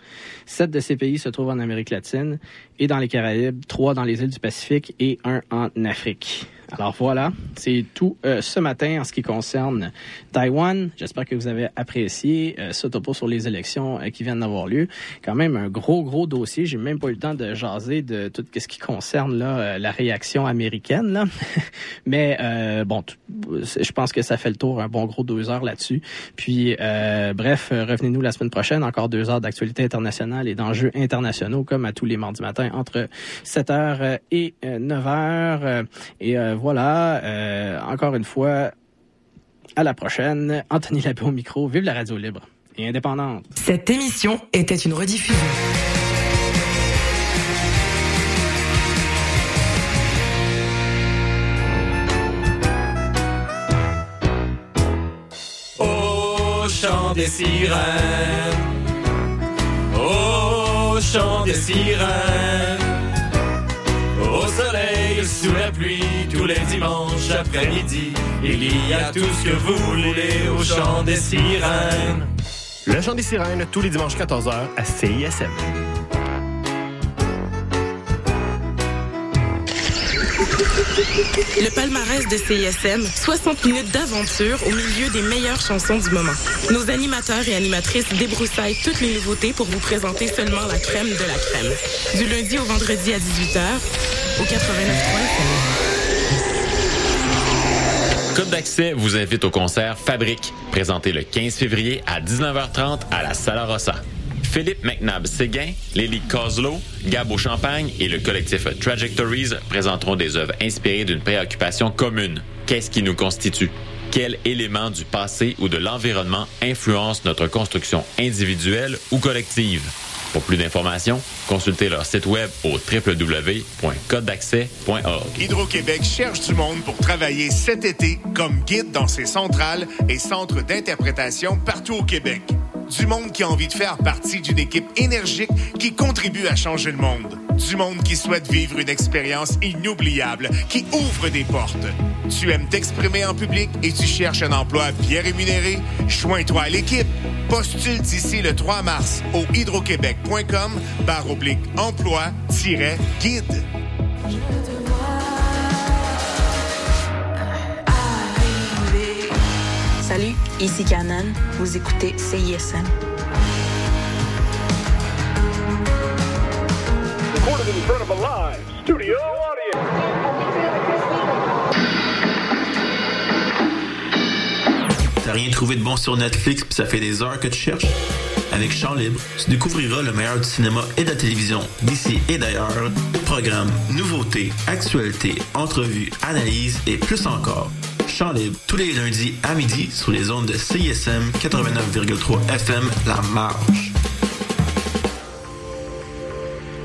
Sept de ces pays se trouvent en Amérique latine et dans les Caraïbes, trois dans les îles du Pacifique et un en Afrique. Alors voilà, c'est tout euh, ce matin en ce qui concerne Taïwan. J'espère que vous avez apprécié euh, ce topo sur les élections euh, qui viennent d'avoir lieu. Quand même un gros, gros dossier. J'ai même pas eu le temps de jaser de tout ce qui concerne là, euh, la réaction américaine. Là. Mais euh, bon, je pense que ça fait le tour, un bon gros deux heures là-dessus. Puis bref, revenez-nous la semaine prochaine. Encore deux heures d'actualité internationale et d'enjeux internationaux comme à tous les mardis matins entre 7h et 9h. Et voilà, euh, encore une fois, à la prochaine. Anthony Labbé au micro. Vive la radio libre et indépendante. Cette émission était une rediffusion. Au chant des sirènes, au chant des sirènes, la pluie, tous les dimanches après-midi, il y a tout ce que vous voulez au chant des sirènes. Le chant des sirènes, tous les dimanches 14h à CISM. Le palmarès de CISM, 60 minutes d'aventure au milieu des meilleures chansons du moment. Nos animateurs et animatrices débroussaillent toutes les nouveautés pour vous présenter seulement la crème de la crème. Du lundi au vendredi à 18h, au 89.3 Code d'accès vous invite au concert Fabrique, présenté le 15 février à 19h30 à la Sala Rossa. Philippe McNabb Séguin, Lily Coslow, Gabo Champagne et le collectif Trajectories présenteront des œuvres inspirées d'une préoccupation commune. Qu'est-ce qui nous constitue? Quel élément du passé ou de l'environnement influence notre construction individuelle ou collective? Pour plus d'informations, consultez leur site web au www.codedaccès.org. Hydro-Québec cherche du monde pour travailler cet été comme guide dans ses centrales et centres d'interprétation partout au Québec. Du monde qui a envie de faire partie d'une équipe énergique qui contribue à changer le monde. Du monde qui souhaite vivre une expérience inoubliable, qui ouvre des portes. Tu aimes t'exprimer en public et tu cherches un emploi bien rémunéré? Joins-toi à l'équipe. Postule d'ici le 3 mars au hydroquebec.com barre oblique emploi-guide. Salut, ici Canon. Vous écoutez CISM. Recorded in front of a live studio T'as rien trouvé de bon sur Netflix puis ça fait des heures que tu cherches? Avec Champ Libre, tu découvriras le meilleur du cinéma et de la télévision d'ici et d'ailleurs. Programmes, nouveautés, actualités, entrevues, analyses et plus encore. Chant libre, tous les lundis à midi sur les ondes de CISM 89,3 FM La Marge.